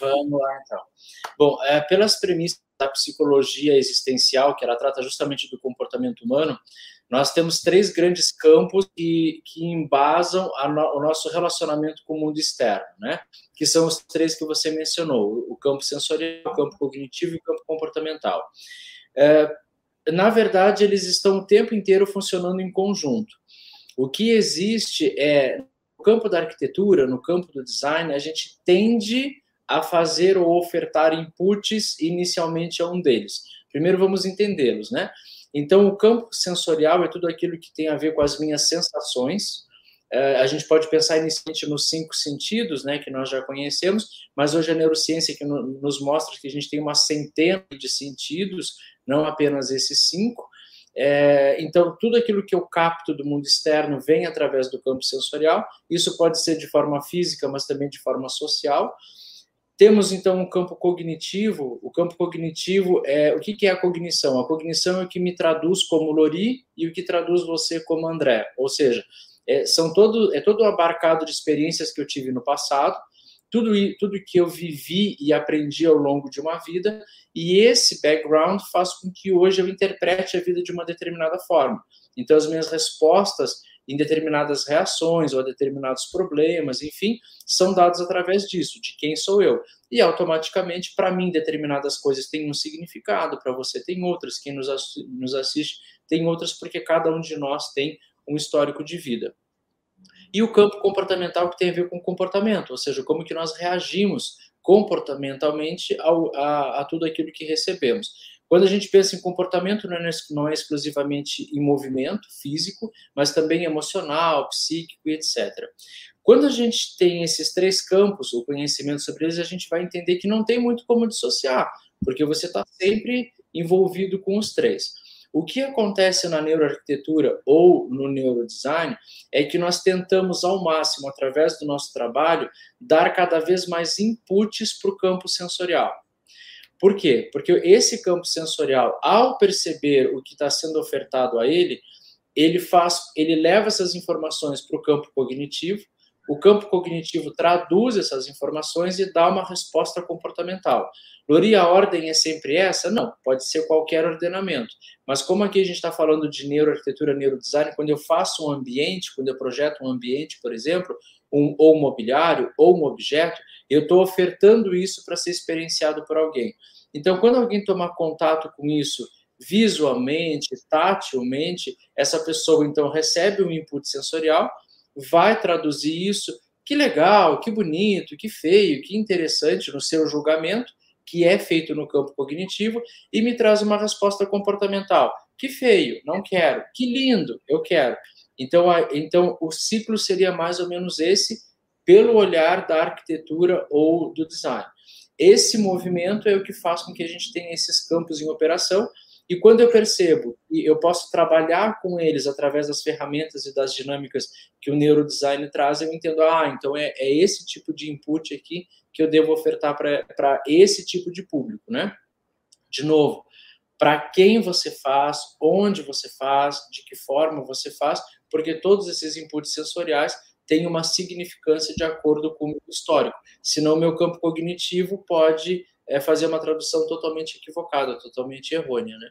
B: Vamos lá, então. Bom, é, pelas premissas da psicologia existencial, que ela trata justamente do comportamento humano, nós temos três grandes campos que, que embasam no, o nosso relacionamento com o mundo externo, né? Que são os três que você mencionou: o campo sensorial, o campo cognitivo e o campo comportamental. É, na verdade, eles estão o tempo inteiro funcionando em conjunto. O que existe é no campo da arquitetura, no campo do design, a gente tende a fazer ou ofertar inputs inicialmente a um deles. Primeiro vamos entendê-los, né? Então, o campo sensorial é tudo aquilo que tem a ver com as minhas sensações. É, a gente pode pensar inicialmente nos cinco sentidos, né, que nós já conhecemos, mas hoje a neurociência que nos mostra que a gente tem uma centena de sentidos, não apenas esses cinco. É, então, tudo aquilo que eu capto do mundo externo vem através do campo sensorial. Isso pode ser de forma física, mas também de forma social. Temos então um campo cognitivo. O campo cognitivo é o que, que é a cognição? A cognição é o que me traduz como Lori e o que traduz você como André. Ou seja, é, são todo é todo abarcado de experiências que eu tive no passado, tudo tudo que eu vivi e aprendi ao longo de uma vida e esse background faz com que hoje eu interprete a vida de uma determinada forma. Então as minhas respostas em determinadas reações ou a determinados problemas, enfim, são dados através disso, de quem sou eu. E automaticamente, para mim, determinadas coisas têm um significado, para você tem outras, quem nos, nos assiste tem outras, porque cada um de nós tem um histórico de vida. E o campo comportamental que tem a ver com comportamento, ou seja, como que nós reagimos comportamentalmente ao, a, a tudo aquilo que recebemos. Quando a gente pensa em comportamento, não é, não é exclusivamente em movimento físico, mas também emocional, psíquico e etc. Quando a gente tem esses três campos, o conhecimento sobre eles, a gente vai entender que não tem muito como dissociar, porque você está sempre envolvido com os três. O que acontece na neuroarquitetura ou no neurodesign é que nós tentamos ao máximo, através do nosso trabalho, dar cada vez mais inputs para o campo sensorial. Por quê? Porque esse campo sensorial, ao perceber o que está sendo ofertado a ele, ele faz, ele leva essas informações para o campo cognitivo. O campo cognitivo traduz essas informações e dá uma resposta comportamental. Lori, a ordem é sempre essa? Não, pode ser qualquer ordenamento. Mas como aqui a gente está falando de neuroarquitetura, neurodesign, quando eu faço um ambiente, quando eu projeto um ambiente, por exemplo, um, ou um mobiliário, ou um objeto, eu estou ofertando isso para ser experienciado por alguém. Então, quando alguém tomar contato com isso visualmente, tatilmente, essa pessoa então recebe um input sensorial, vai traduzir isso, que legal, que bonito, que feio, que interessante no seu julgamento, que é feito no campo cognitivo, e me traz uma resposta comportamental. Que feio, não quero. Que lindo, eu quero. Então, então o ciclo seria mais ou menos esse, pelo olhar da arquitetura ou do design. Esse movimento é o que faz com que a gente tenha esses campos em operação. E quando eu percebo e eu posso trabalhar com eles através das ferramentas e das dinâmicas que o neurodesign traz, eu entendo, ah, então é, é esse tipo de input aqui que eu devo ofertar para esse tipo de público, né? De novo, para quem você faz, onde você faz, de que forma você faz, porque todos esses inputs sensoriais tem uma significância de acordo com o histórico. Senão, o meu campo cognitivo pode é, fazer uma tradução totalmente equivocada, totalmente errônea, né?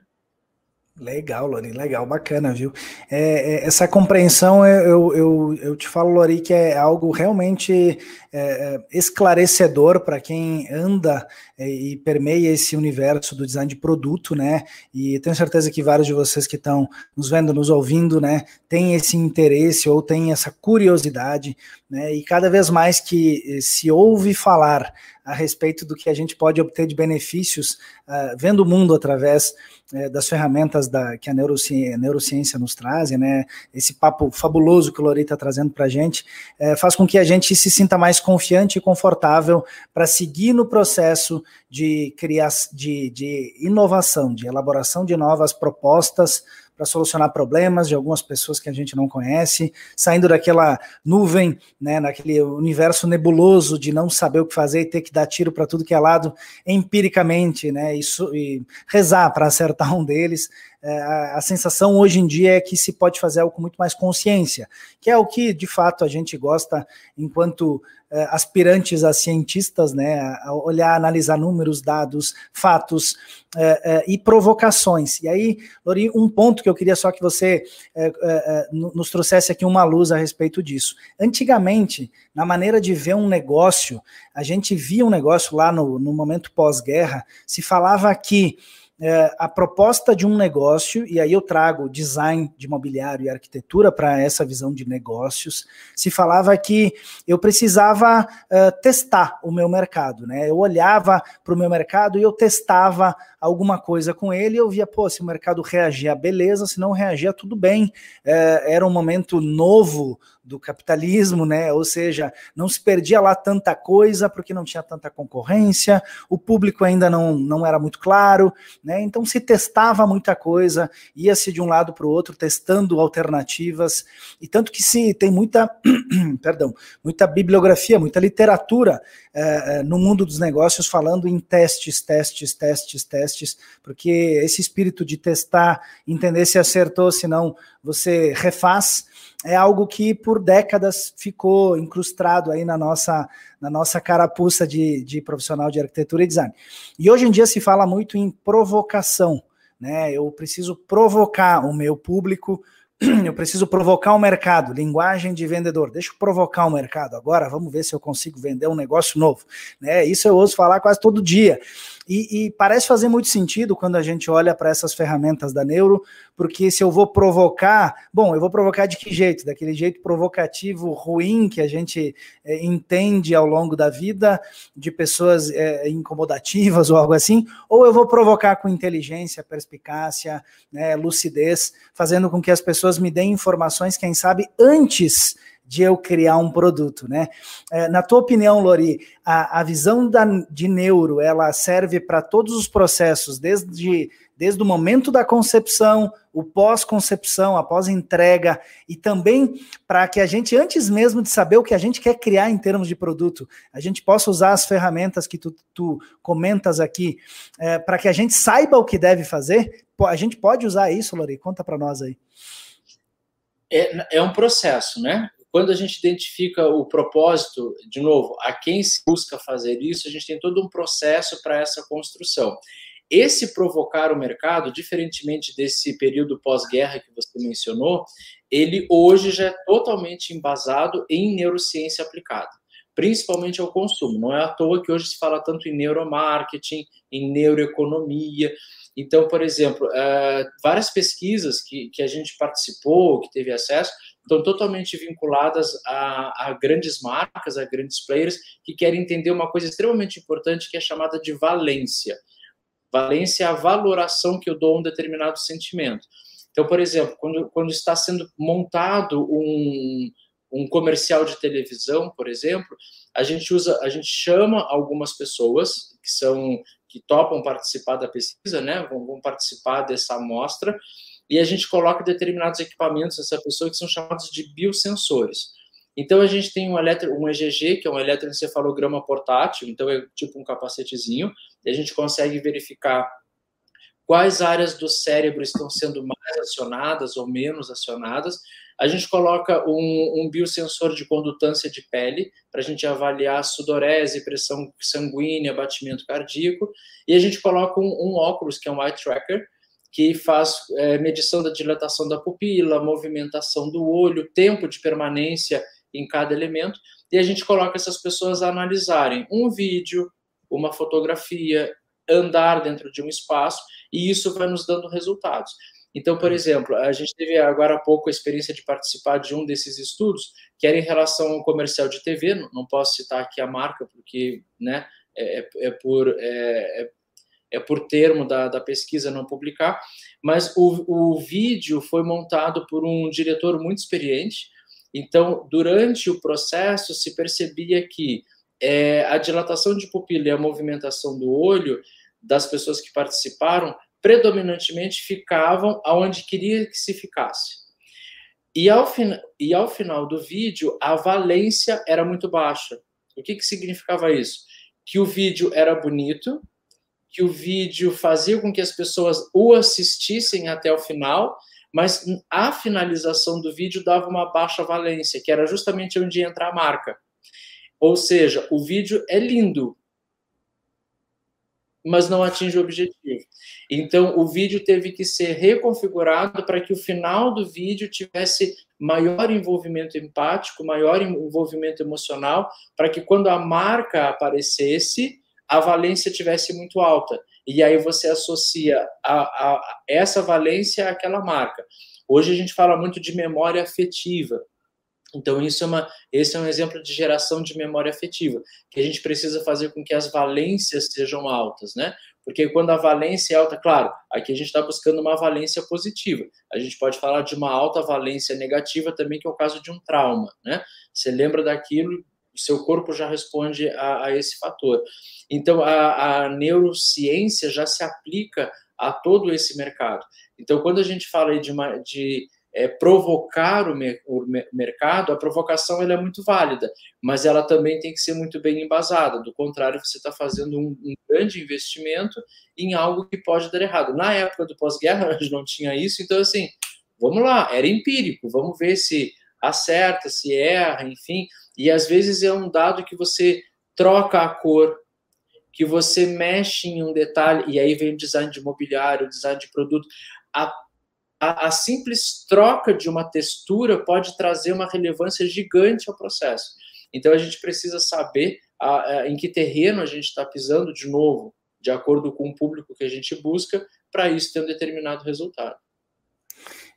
A: Legal, Lori, legal, bacana, viu? É, é, essa compreensão, eu, eu, eu te falo, Lori, que é algo realmente é, é esclarecedor para quem anda e permeia esse universo do design de produto, né? E tenho certeza que vários de vocês que estão nos vendo, nos ouvindo, né, têm esse interesse ou têm essa curiosidade, né? E cada vez mais que se ouve falar a respeito do que a gente pode obter de benefícios uh, vendo o mundo através uh, das ferramentas da, que a neurociência, a neurociência, nos traz, né? Esse papo fabuloso que o Lori está trazendo para a gente uh, faz com que a gente se sinta mais confiante e confortável para seguir no processo de, criação, de, de inovação, de elaboração de novas propostas para solucionar problemas de algumas pessoas que a gente não conhece, saindo daquela nuvem, né, naquele universo nebuloso de não saber o que fazer e ter que dar tiro para tudo que é lado empiricamente, né, isso, e rezar para acertar um deles. É, a, a, sensação hoje em dia é que se pode fazer algo com muito mais consciência, que é o que de fato a gente gosta enquanto é, aspirantes a cientistas, né, a olhar, analisar números, dados, fatos é, é, e provocações. E aí, Lori, um ponto que eu queria só que você é, é, nos trouxesse aqui uma luz a respeito disso. Antigamente, na maneira de ver um negócio, a gente via um negócio lá no, no momento pós-guerra, se falava que é, a proposta de um negócio, e aí eu trago design de mobiliário e arquitetura para essa visão de negócios, se falava que eu precisava é, testar o meu mercado, né? Eu olhava para o meu mercado e eu testava alguma coisa com ele, eu via, pô, se o mercado reagia, beleza, se não reagia, tudo bem. É, era um momento novo do capitalismo, né? Ou seja, não se perdia lá tanta coisa porque não tinha tanta concorrência, o público ainda não, não era muito claro, né? Então se testava muita coisa, ia-se de um lado para o outro testando alternativas, e tanto que se tem muita, perdão, muita bibliografia, muita literatura é, no mundo dos negócios falando em testes, testes, testes, testes, porque esse espírito de testar, entender se acertou, se não você refaz é algo que por décadas ficou incrustado aí na nossa, na nossa carapuça de, de profissional de arquitetura e design. E hoje em dia se fala muito em provocação, né? Eu preciso provocar o meu público, eu preciso provocar o mercado, linguagem de vendedor. Deixa eu provocar o mercado agora, vamos ver se eu consigo vender um negócio novo. Né? Isso eu ouço falar quase todo dia. E, e parece fazer muito sentido quando a gente olha para essas ferramentas da Neuro, porque se eu vou provocar, bom, eu vou provocar de que jeito? Daquele jeito provocativo, ruim que a gente é, entende ao longo da vida, de pessoas é, incomodativas ou algo assim, ou eu vou provocar com inteligência, perspicácia, né, lucidez, fazendo com que as pessoas me deem informações, quem sabe, antes de eu criar um produto, né? É, na tua opinião, Lori, a, a visão da, de neuro, ela serve para todos os processos, desde, desde o momento da concepção, o pós-concepção, a pós-entrega, e também para que a gente, antes mesmo de saber o que a gente quer criar em termos de produto, a gente possa usar as ferramentas que tu, tu comentas aqui, é, para que a gente saiba o que deve fazer. A gente pode usar isso, Lori? Conta para nós aí.
B: É, é um processo, né? Quando a gente identifica o propósito, de novo, a quem se busca fazer isso, a gente tem todo um processo para essa construção. Esse provocar o mercado, diferentemente desse período pós-guerra que você mencionou, ele hoje já é totalmente embasado em neurociência aplicada, principalmente ao consumo. Não é à toa que hoje se fala tanto em neuromarketing, em neuroeconomia. Então, por exemplo, uh, várias pesquisas que, que a gente participou, que teve acesso, estão totalmente vinculadas a, a, grandes marcas, a grandes players que querem entender uma coisa extremamente importante que é chamada de valência. Valência é a valoração que eu dou a um determinado sentimento. Então, por exemplo, quando, quando está sendo montado um, um comercial de televisão, por exemplo, a gente usa, a gente chama algumas pessoas que são que topam participar da pesquisa, né, vão, vão participar dessa amostra, e a gente coloca determinados equipamentos nessa pessoa que são chamados de biosensores. Então a gente tem um, eletro, um EGG, que é um eletroencefalograma portátil, então é tipo um capacetezinho, e a gente consegue verificar quais áreas do cérebro estão sendo mais acionadas ou menos acionadas. A gente coloca um, um biosensor de condutância de pele para a gente avaliar sudorese, pressão sanguínea, batimento cardíaco, e a gente coloca um, um óculos, que é um eye tracker, que faz é, medição da dilatação da pupila, movimentação do olho, tempo de permanência em cada elemento, e a gente coloca essas pessoas a analisarem um vídeo, uma fotografia, andar dentro de um espaço, e isso vai nos dando resultados. Então, por exemplo, a gente teve agora há pouco a experiência de participar de um desses estudos, que era em relação ao comercial de TV, não posso citar aqui a marca, porque né, é, é, é por, é, é é por termo da, da pesquisa não publicar, mas o, o vídeo foi montado por um diretor muito experiente, então, durante o processo, se percebia que é, a dilatação de pupila e a movimentação do olho das pessoas que participaram predominantemente ficavam aonde queria que se ficasse. E ao, e ao final do vídeo, a valência era muito baixa. O que, que significava isso? Que o vídeo era bonito, que o vídeo fazia com que as pessoas o assistissem até o final, mas a finalização do vídeo dava uma baixa valência, que era justamente onde entra a marca. Ou seja, o vídeo é lindo, mas não atinge o objetivo. Então, o vídeo teve que ser reconfigurado para que o final do vídeo tivesse maior envolvimento empático, maior envolvimento emocional, para que quando a marca aparecesse, a valência tivesse muito alta. E aí você associa a, a, essa valência àquela marca. Hoje a gente fala muito de memória afetiva. Então, isso é uma, esse é um exemplo de geração de memória afetiva, que a gente precisa fazer com que as valências sejam altas, né? Porque quando a valência é alta, claro, aqui a gente está buscando uma valência positiva. A gente pode falar de uma alta valência negativa também, que é o caso de um trauma, né? Você lembra daquilo, o seu corpo já responde a, a esse fator. Então, a, a neurociência já se aplica a todo esse mercado. Então, quando a gente fala de, uma, de é, provocar o, mer o, mercado, a provocação ela é muito válida, mas ela também tem que ser muito bem embasada. Do contrário, você está fazendo um, um, grande investimento em algo que pode dar errado. Na época do pós-guerra, a gente não tinha isso, então, assim, vamos lá, era empírico, vamos ver se acerta, se erra, enfim. E às vezes é um dado que você troca a cor, que você mexe em um detalhe, e aí vem o design de mobiliário, o design de produto. A, a, a simples troca de uma textura pode trazer uma relevância gigante ao processo. Então a gente precisa saber a, a, em que terreno a gente está pisando de novo, de acordo com o público que a gente busca, para isso ter um determinado resultado.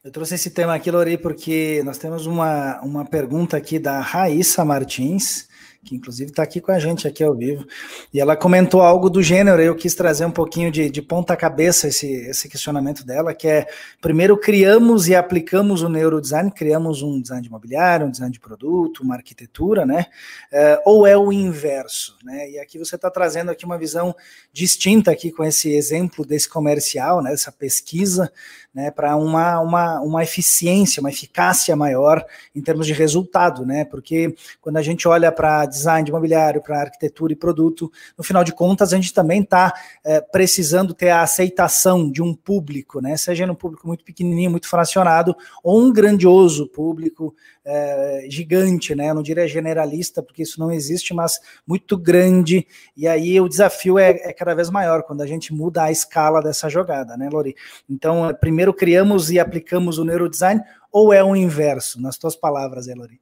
A: Eu trouxe esse tema aqui, Lori, porque nós temos uma, uma pergunta aqui da Raíssa Martins, que inclusive está aqui com a gente aqui ao vivo, e ela comentou algo do gênero, eu quis trazer um pouquinho de, de ponta cabeça esse, esse questionamento dela, que é, primeiro criamos e aplicamos o neurodesign, criamos um design de imobiliário, um design de produto, uma arquitetura, né, é, ou é o inverso, né, e aqui você está trazendo aqui uma visão distinta aqui com esse exemplo desse comercial, né, essa pesquisa, né, para uma, uma, uma eficiência, uma eficácia maior em termos de resultado, né, porque quando a gente olha para design de imobiliário, para arquitetura e produto, no final de contas, a gente também está é, precisando ter a aceitação de um público, né? Seja um público muito pequenininho, muito fracionado, ou um grandioso público é, gigante, né? Eu não diria generalista, porque isso não existe, mas muito grande. E aí o desafio é, é cada vez maior quando a gente muda a escala dessa jogada, né, Lori? Então, primeiro criamos e aplicamos o neurodesign, ou é o inverso? Nas tuas palavras, Lori.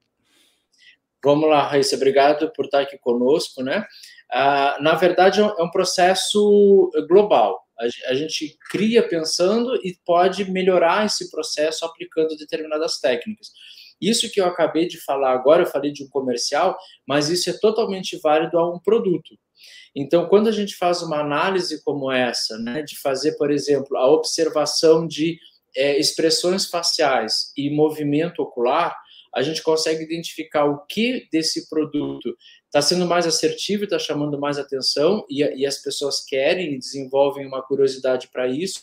B: Vamos lá, Raíssa, obrigado por estar aqui conosco, né? Ah, na verdade, é um processo global. A gente cria pensando e pode melhorar esse processo aplicando determinadas técnicas. Isso que eu acabei de falar agora, eu falei de um comercial, mas isso é totalmente válido a um produto. Então, quando a gente faz uma análise como essa, né, de fazer, por exemplo, a observação de é, expressões faciais e movimento ocular, a gente consegue identificar o que desse produto está sendo mais assertivo, está chamando mais atenção e, e, as pessoas querem e desenvolvem uma curiosidade para isso,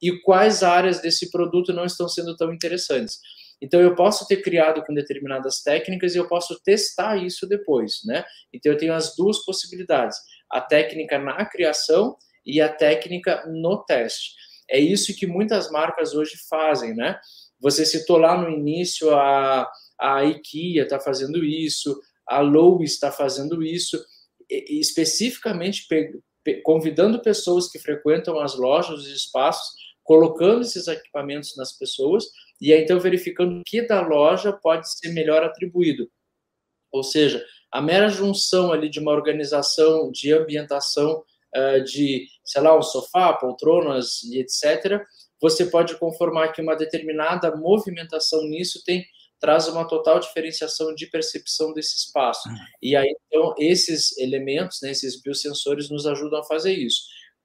B: e quais áreas desse produto não estão sendo tão interessantes. Então, eu posso ter criado com determinadas técnicas e eu posso testar isso depois, né? Então, eu tenho as duas possibilidades: a técnica na criação e a técnica no teste. É isso que muitas marcas hoje fazem, né? Você citou lá no início a, a IKEA está fazendo isso, a Lowe's está fazendo isso, e, especificamente convidando pessoas que frequentam as lojas, os espaços, colocando esses equipamentos nas pessoas e aí então verificando que da loja pode ser melhor atribuído. Ou seja, a mera junção ali de uma organização de ambientação uh, de, sei lá, um sofá, poltronas e etc., você pode conformar que uma determinada movimentação nisso tem traz uma total diferenciação de percepção desse espaço. E aí, então, esses elementos, né, esses biosensores, nos ajudam a fazer isso.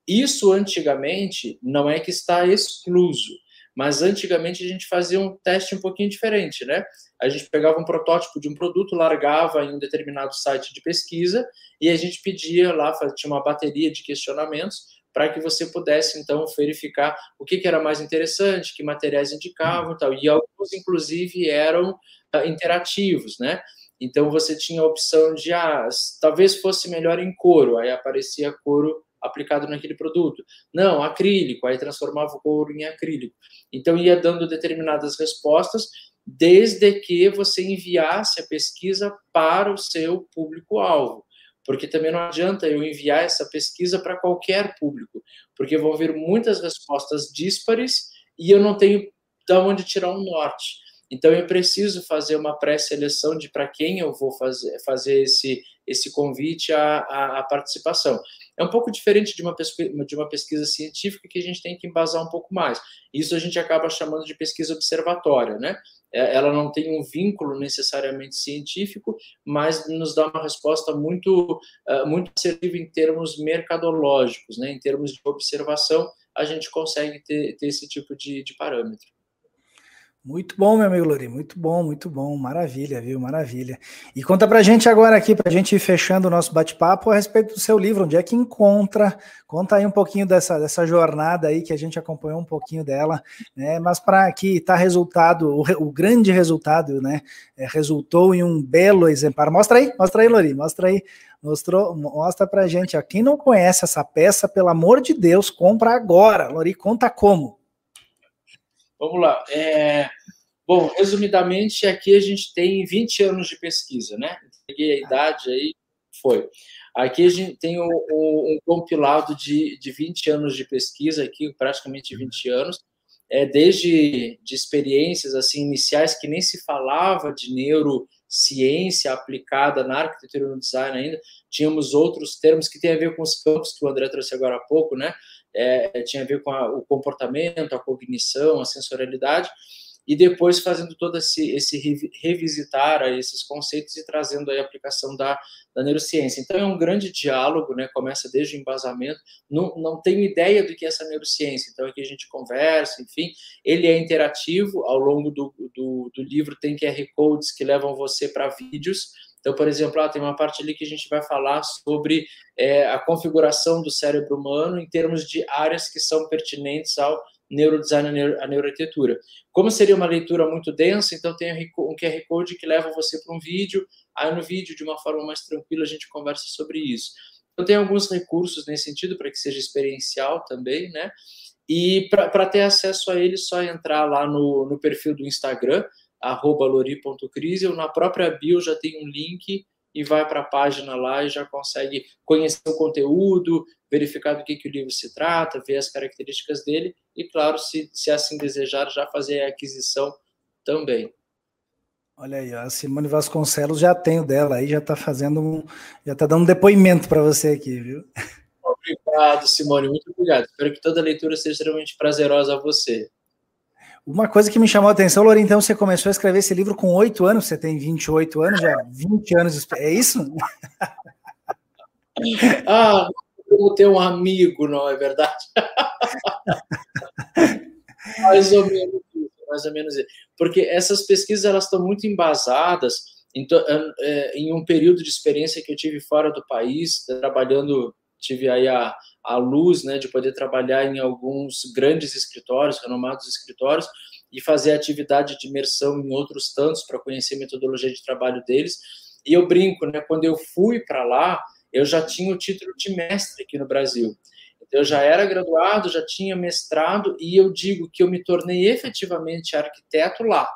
B: Isso, antigamente, não é que está excluso, mas antigamente a gente fazia um teste um pouquinho diferente, né? A gente pegava um protótipo de um produto, largava em um determinado site de pesquisa e a gente pedia lá, tinha uma bateria de questionamentos para que você pudesse então verificar o que, que, era mais interessante, que materiais indicavam e tal. E alguns, inclusive, eram uh, interativos, né? Então você tinha a opção de, ah, talvez fosse melhor em couro, aí aparecia couro aplicado naquele produto. Não, acrílico, aí transformava o couro em acrílico. Então ia dando determinadas respostas, desde que você enviasse a pesquisa para o seu público-alvo porque também não adianta eu enviar essa pesquisa para qualquer público, porque vão vir muitas respostas díspares e eu não tenho de onde tirar um norte. Então eu preciso fazer uma pré-seleção de para quem eu vou fazer, fazer esse, esse convite à, à, à, participação. É um pouco diferente de uma, pesquisa, de uma pesquisa científica que a gente tem que embasar um pouco mais. Isso a gente acaba chamando de pesquisa observatória, né? É, ela não tem um vínculo necessariamente científico, mas nos dá uma resposta muito, uh, muito assertiva em termos mercadológicos, né? em termos de observação, a gente consegue ter, ter esse tipo de, de parâmetro.
A: Muito bom, meu amigo Lori, muito bom, muito bom, maravilha, viu, maravilha. E conta pra gente agora aqui, pra gente ir fechando o nosso bate-papo a respeito do seu livro, onde é que encontra, conta aí um pouquinho dessa, dessa jornada aí, que a gente acompanhou um pouquinho dela, né, mas para que tá resultado, o, o, grande resultado, né, é, resultou em um belo exemplar. Mostra aí, mostra aí, Lori, mostra aí, mostrou, mostra pra gente, ó, quem não conhece essa peça, pelo amor de Deus, compra agora, Lori, conta como.
B: Vamos lá. É, bom, resumidamente, aqui a gente tem 20 anos de pesquisa, né? Peguei a idade aí, foi. Aqui a gente tem um, um, compilado de, de 20 anos de pesquisa, aqui praticamente 20 anos, é, desde de experiências assim iniciais que nem se falava de neurociência aplicada na arquitetura e no design ainda, tínhamos outros termos que têm a ver com os campos que o André trouxe agora há pouco, né? É, tinha a ver com a, o comportamento, a cognição, a sensorialidade. e depois fazendo todo esse, esse revisitar a esses conceitos e trazendo a aplicação da, da neurociência. Então é um grande diálogo, né? Começa desde o embasamento. Não, não tenho ideia do que é essa neurociência, então aqui a gente conversa, enfim. Ele é interativo ao longo do, do, do livro, tem QR codes que levam você para vídeos. Então, por exemplo, ah, tem uma parte ali que a gente vai falar sobre é, a configuração do cérebro humano em termos de áreas que são pertinentes ao neurodesign, a neuroarquitetura. Como seria uma leitura muito densa, então tem um QR Code que leva você para um vídeo, aí no vídeo, de uma forma mais tranquila, a gente conversa sobre isso. Então tem alguns recursos nesse sentido, para que seja experiencial também, né? E para ter acesso a ele, só entrar lá no, no perfil do Instagram, lori.crise, ou na própria bio já tem um link e vai para a página lá e já consegue conhecer o conteúdo, verificar do que, que o livro se trata, ver as características dele e, claro, se, se assim desejar, já fazer a aquisição também.
A: Olha aí, a Simone Vasconcelos já tem o dela aí, já está fazendo um, já está dando um depoimento para você aqui, viu?
B: Obrigado, Simone, muito obrigado. Espero que toda leitura seja extremamente prazerosa a você.
A: Uma coisa que me chamou a atenção, Lori, então você começou a escrever esse livro com oito anos, você tem 28 anos, já 20 anos, é isso?
B: ah, como ter um amigo, não é verdade? mais ou menos isso, mais ou menos isso. Porque essas pesquisas, elas estão muito embasadas em, é, em um período de experiência que eu tive fora do país, trabalhando, tive aí a a luz né, de poder trabalhar em alguns grandes escritórios, renomados escritórios, e fazer atividade de imersão em outros tantos para conhecer a metodologia de trabalho deles. E eu brinco, né, quando eu fui para lá, eu já tinha o título de mestre aqui no Brasil. Eu já era graduado, já tinha mestrado, e eu digo que eu me tornei efetivamente arquiteto lá.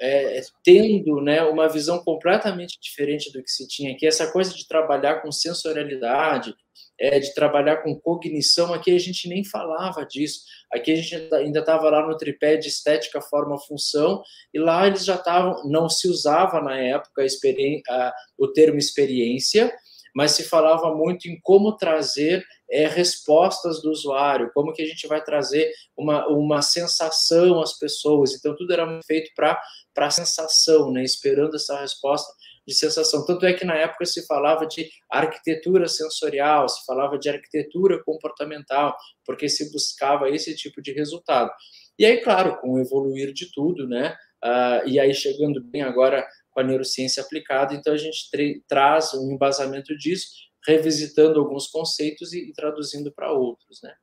B: É, tendo né, uma visão completamente diferente do que se tinha aqui, essa coisa de trabalhar com sensorialidade, é, de trabalhar com cognição, aqui a gente nem falava disso. Aqui a gente ainda estava lá no tripé de estética, forma, função, e lá eles já estavam, não se usava na época a, o termo experiência, mas se falava muito em como trazer é, respostas do usuário, como que a gente vai trazer uma, uma sensação às pessoas. Então, tudo era feito para sensação, né? esperando essa resposta de sensação. Tanto é que na época se falava de arquitetura sensorial, se falava de arquitetura comportamental, porque se buscava esse tipo de resultado. E aí, claro, com o evoluir de tudo, né? Uh, e aí chegando bem agora com a neurociência aplicada, então a gente traz um embasamento disso, revisitando alguns conceitos e, e traduzindo para outros, né?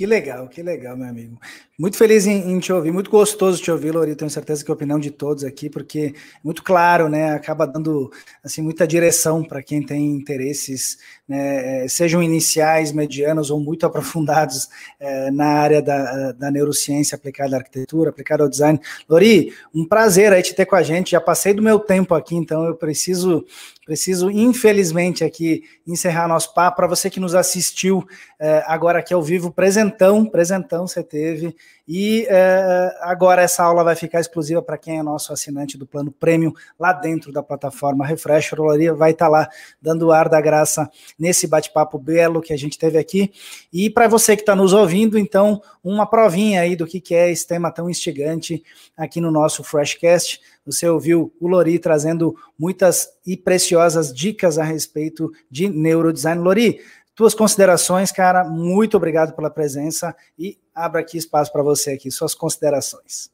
A: Que legal, que legal, meu amigo. Muito feliz em, em, te ouvir, muito gostoso te ouvir, Lori. Tenho certeza que a opinião de todos aqui, porque é muito claro, né? Acaba dando assim muita direção para quem tem interesses, né, sejam iniciais, medianos ou muito aprofundados é, na área da, da neurociência aplicada à arquitetura, aplicada ao design. Lori, um prazer aí te ter com a gente. Já passei do meu tempo aqui, então eu preciso preciso, infelizmente, aqui encerrar nosso papo. Para você que nos assistiu é, agora aqui ao vivo, presentão, presentão você teve. E é, agora essa aula vai ficar exclusiva para quem é nosso assinante do plano Premium lá dentro da plataforma Refresh. A Rolaria vai estar tá lá dando o ar da graça nesse bate-papo belo que a gente teve aqui. E para você que está nos ouvindo, então, uma provinha aí do que, que é esse tema tão instigante aqui no nosso Freshcast. Você ouviu o Lori trazendo muitas e preciosas dicas a respeito de neurodesign. Lori, tuas considerações, cara, muito obrigado pela presença e abro aqui espaço para você aqui, suas considerações.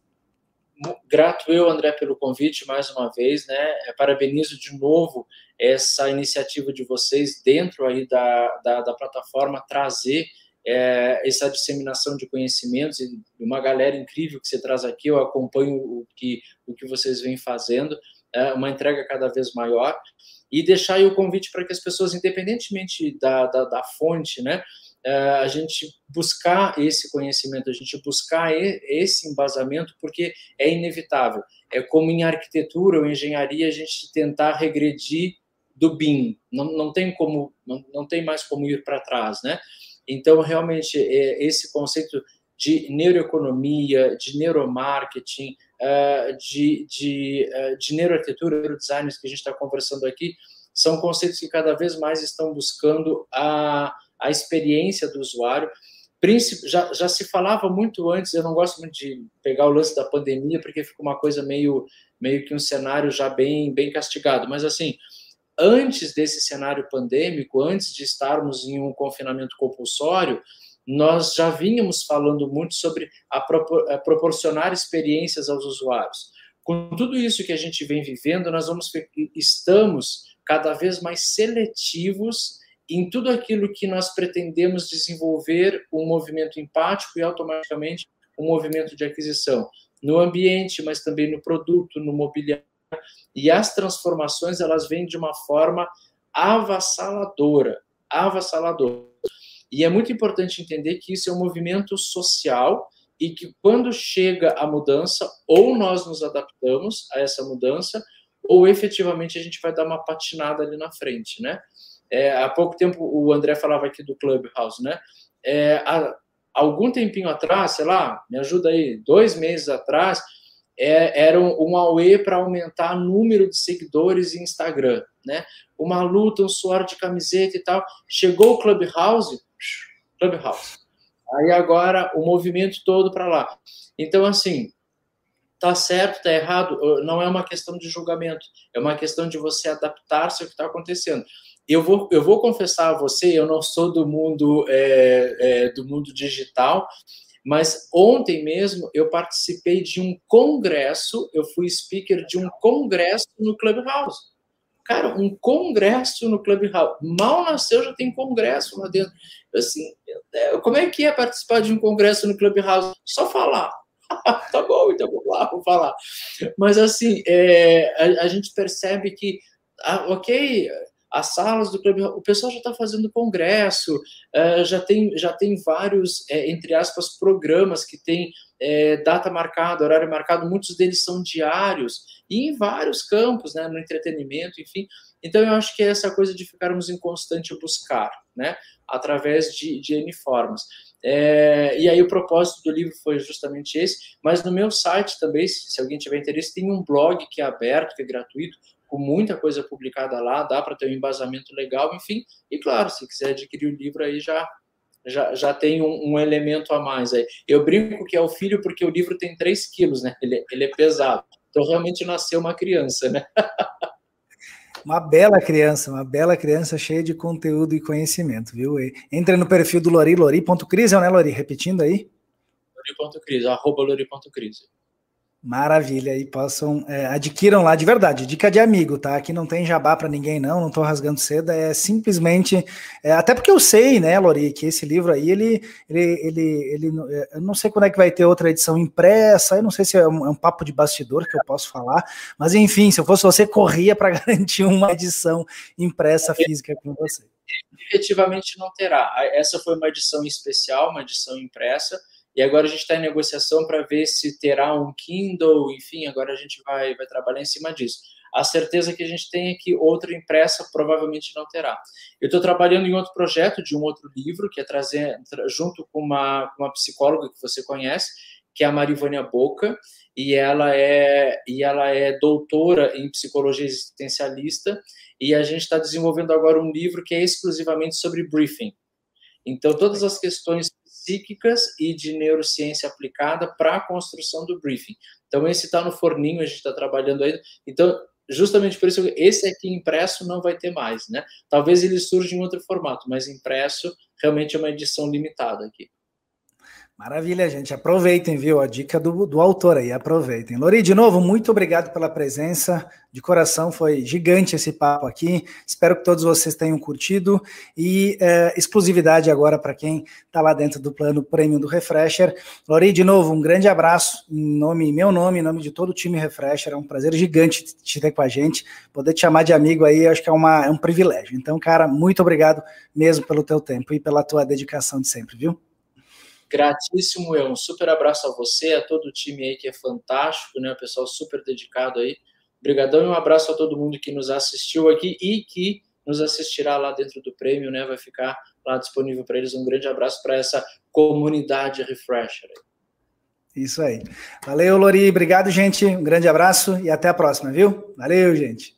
B: Grato eu, André, pelo convite mais uma vez, né? É, parabenizo de novo essa iniciativa de vocês dentro aí da, da, da plataforma trazer é, essa disseminação de conhecimentos e uma galera incrível que você traz aqui. Eu acompanho o que, o que vocês vêm fazendo, é uma entrega cada vez maior. E deixar aí o convite para que as pessoas, independentemente da, da, da fonte, né, a gente buscar esse conhecimento, a gente buscar esse embasamento, porque é inevitável. É como em arquitetura ou engenharia a gente tentar regredir do BIM. Não, não tem como, não, não tem mais como ir para trás, né? Então, realmente, é, esse conceito de neuroeconomia, de neuromarketing, uh, de, de, de neuroarquitetura, neurodesign que a gente está conversando aqui, são conceitos que cada vez mais estão buscando a, a experiência do usuário. já, já se falava muito antes, eu não gosto muito de pegar o lance da pandemia, porque fica uma coisa meio, meio que um cenário já bem, bem castigado, mas assim, antes desse cenário pandêmico, antes de estarmos em um confinamento compulsório, nós já vínhamos falando muito sobre a, propor a proporcionar experiências aos usuários. Com tudo isso que a gente vem vivendo, nós vamos estamos cada vez mais seletivos em tudo aquilo que nós pretendemos desenvolver um movimento empático e automaticamente um movimento de aquisição no ambiente, mas também no produto, no mobiliário. E as transformações elas vêm de uma forma avassaladora, avassaladora. E é muito importante entender que isso é um movimento social e que quando chega a mudança, ou nós nos adaptamos a essa mudança, ou efetivamente a gente vai dar uma patinada ali na frente, né? É, há pouco tempo o André falava aqui do Clubhouse, né? É, há algum tempinho atrás, sei lá, me ajuda aí, dois meses atrás, é, era um, um AUE para aumentar o número de seguidores em Instagram, né? Uma luta, um suor de camiseta e tal. Chegou o Clubhouse, Clubhouse. Aí agora o movimento todo para lá. Então, assim, tá certo, tá errado, não é uma questão de julgamento, é uma questão de você adaptar-se ao que está acontecendo. Eu vou, eu vou confessar a você, eu não sou do mundo é, é, do mundo digital, mas ontem mesmo eu participei de um congresso, eu fui speaker de um congresso no Clubhouse. Cara, um congresso no Clubhouse. Mal nasceu, já tem congresso lá dentro. Assim, como é que é participar de um congresso no Clubhouse? Só falar. tá bom, então vou lá, vou falar. Mas assim, é, a, a, gente percebe que, ah, ok, as salas do clube, o pessoal já está fazendo congresso, uh, já, tem, já tem vários, é, entre aspas, programas que têm é, data marcada, horário marcado, muitos deles são diários, e em vários campos, né, no entretenimento, enfim. Então, eu acho que é essa coisa de ficarmos em constante buscar, né, através de, de N formas. É, e aí o propósito do livro foi justamente esse, mas no meu site também, se, se alguém tiver interesse, tem um blog que é aberto, que é gratuito, com muita coisa publicada lá, dá para ter um embasamento legal, enfim. E claro, se quiser adquirir o livro aí já já, já tem um, um, elemento a mais aí. Eu brinco que é o filho porque o livro tem 3 quilos, né? Ele, ele é pesado. Então realmente nasceu uma criança, né?
A: Uma bela criança, uma bela criança cheia de conteúdo e conhecimento, viu? Entra no perfil do Lori, lori.cris, né, Lori? Repetindo aí.
B: Lori.cris, arroba lori.cris.
A: Maravilha, e possam é, adquiram lá de verdade, dica de amigo, tá? Aqui não tem jabá para ninguém não, não tô rasgando seda, é simplesmente, é, até porque eu sei, né, Lori, que esse livro aí, ele, ele, ele, ele, é, eu não sei quando é que vai ter outra edição impressa, eu não sei se é um, é um papo de bastidor que eu posso falar, mas enfim, se eu fosse você, corria para garantir uma edição impressa física com você.
B: Efetivamente não terá, essa foi uma edição especial, uma edição impressa, e agora a gente está em negociação para ver se terá um Kindle, enfim, agora a gente vai, vai trabalhar em cima disso. A certeza que a gente tem é que outra impressa provavelmente não terá. Eu estou trabalhando em outro projeto de um outro livro, que é trazer, junto com uma, uma psicóloga que você conhece, que é a Marivânia Boca, e ela é, e ela é doutora em psicologia existencialista, e a gente está desenvolvendo agora um livro que é exclusivamente sobre briefing. Então, todas as questões psíquicas e de neurociência aplicada para a construção do briefing. Então, esse está no forninho, a gente está trabalhando ainda. Então, justamente por isso, esse aqui impresso não vai ter mais, né? Talvez ele surja em outro formato, mas impresso realmente é uma edição limitada aqui.
A: Maravilha, gente. Aproveitem, viu? A dica do, do autor aí, aproveitem. Lori, de novo, muito obrigado pela presença. De coração, foi gigante esse papo aqui. Espero que todos vocês tenham curtido. E é, exclusividade agora para quem está lá dentro do plano Premium do Refresher. Lori, de novo, um grande abraço em nome, meu nome, em nome de todo o time Refresher. É um prazer gigante te ter com a gente. Poder te chamar de amigo aí, acho que é, uma, é um privilégio. Então, cara, muito obrigado mesmo pelo teu tempo e pela tua dedicação de sempre, viu?
B: Gratíssimo, eu. Um super abraço a você, a todo o time aí que é fantástico, né? O pessoal super dedicado aí. Obrigadão e um abraço a todo mundo que nos assistiu aqui e que nos assistirá lá dentro do prêmio, né? Vai ficar lá disponível para eles. Um grande abraço para essa comunidade Refresher.
A: Isso aí. Valeu, Lori. Obrigado, gente. Um grande abraço e até a próxima, viu? Valeu, gente.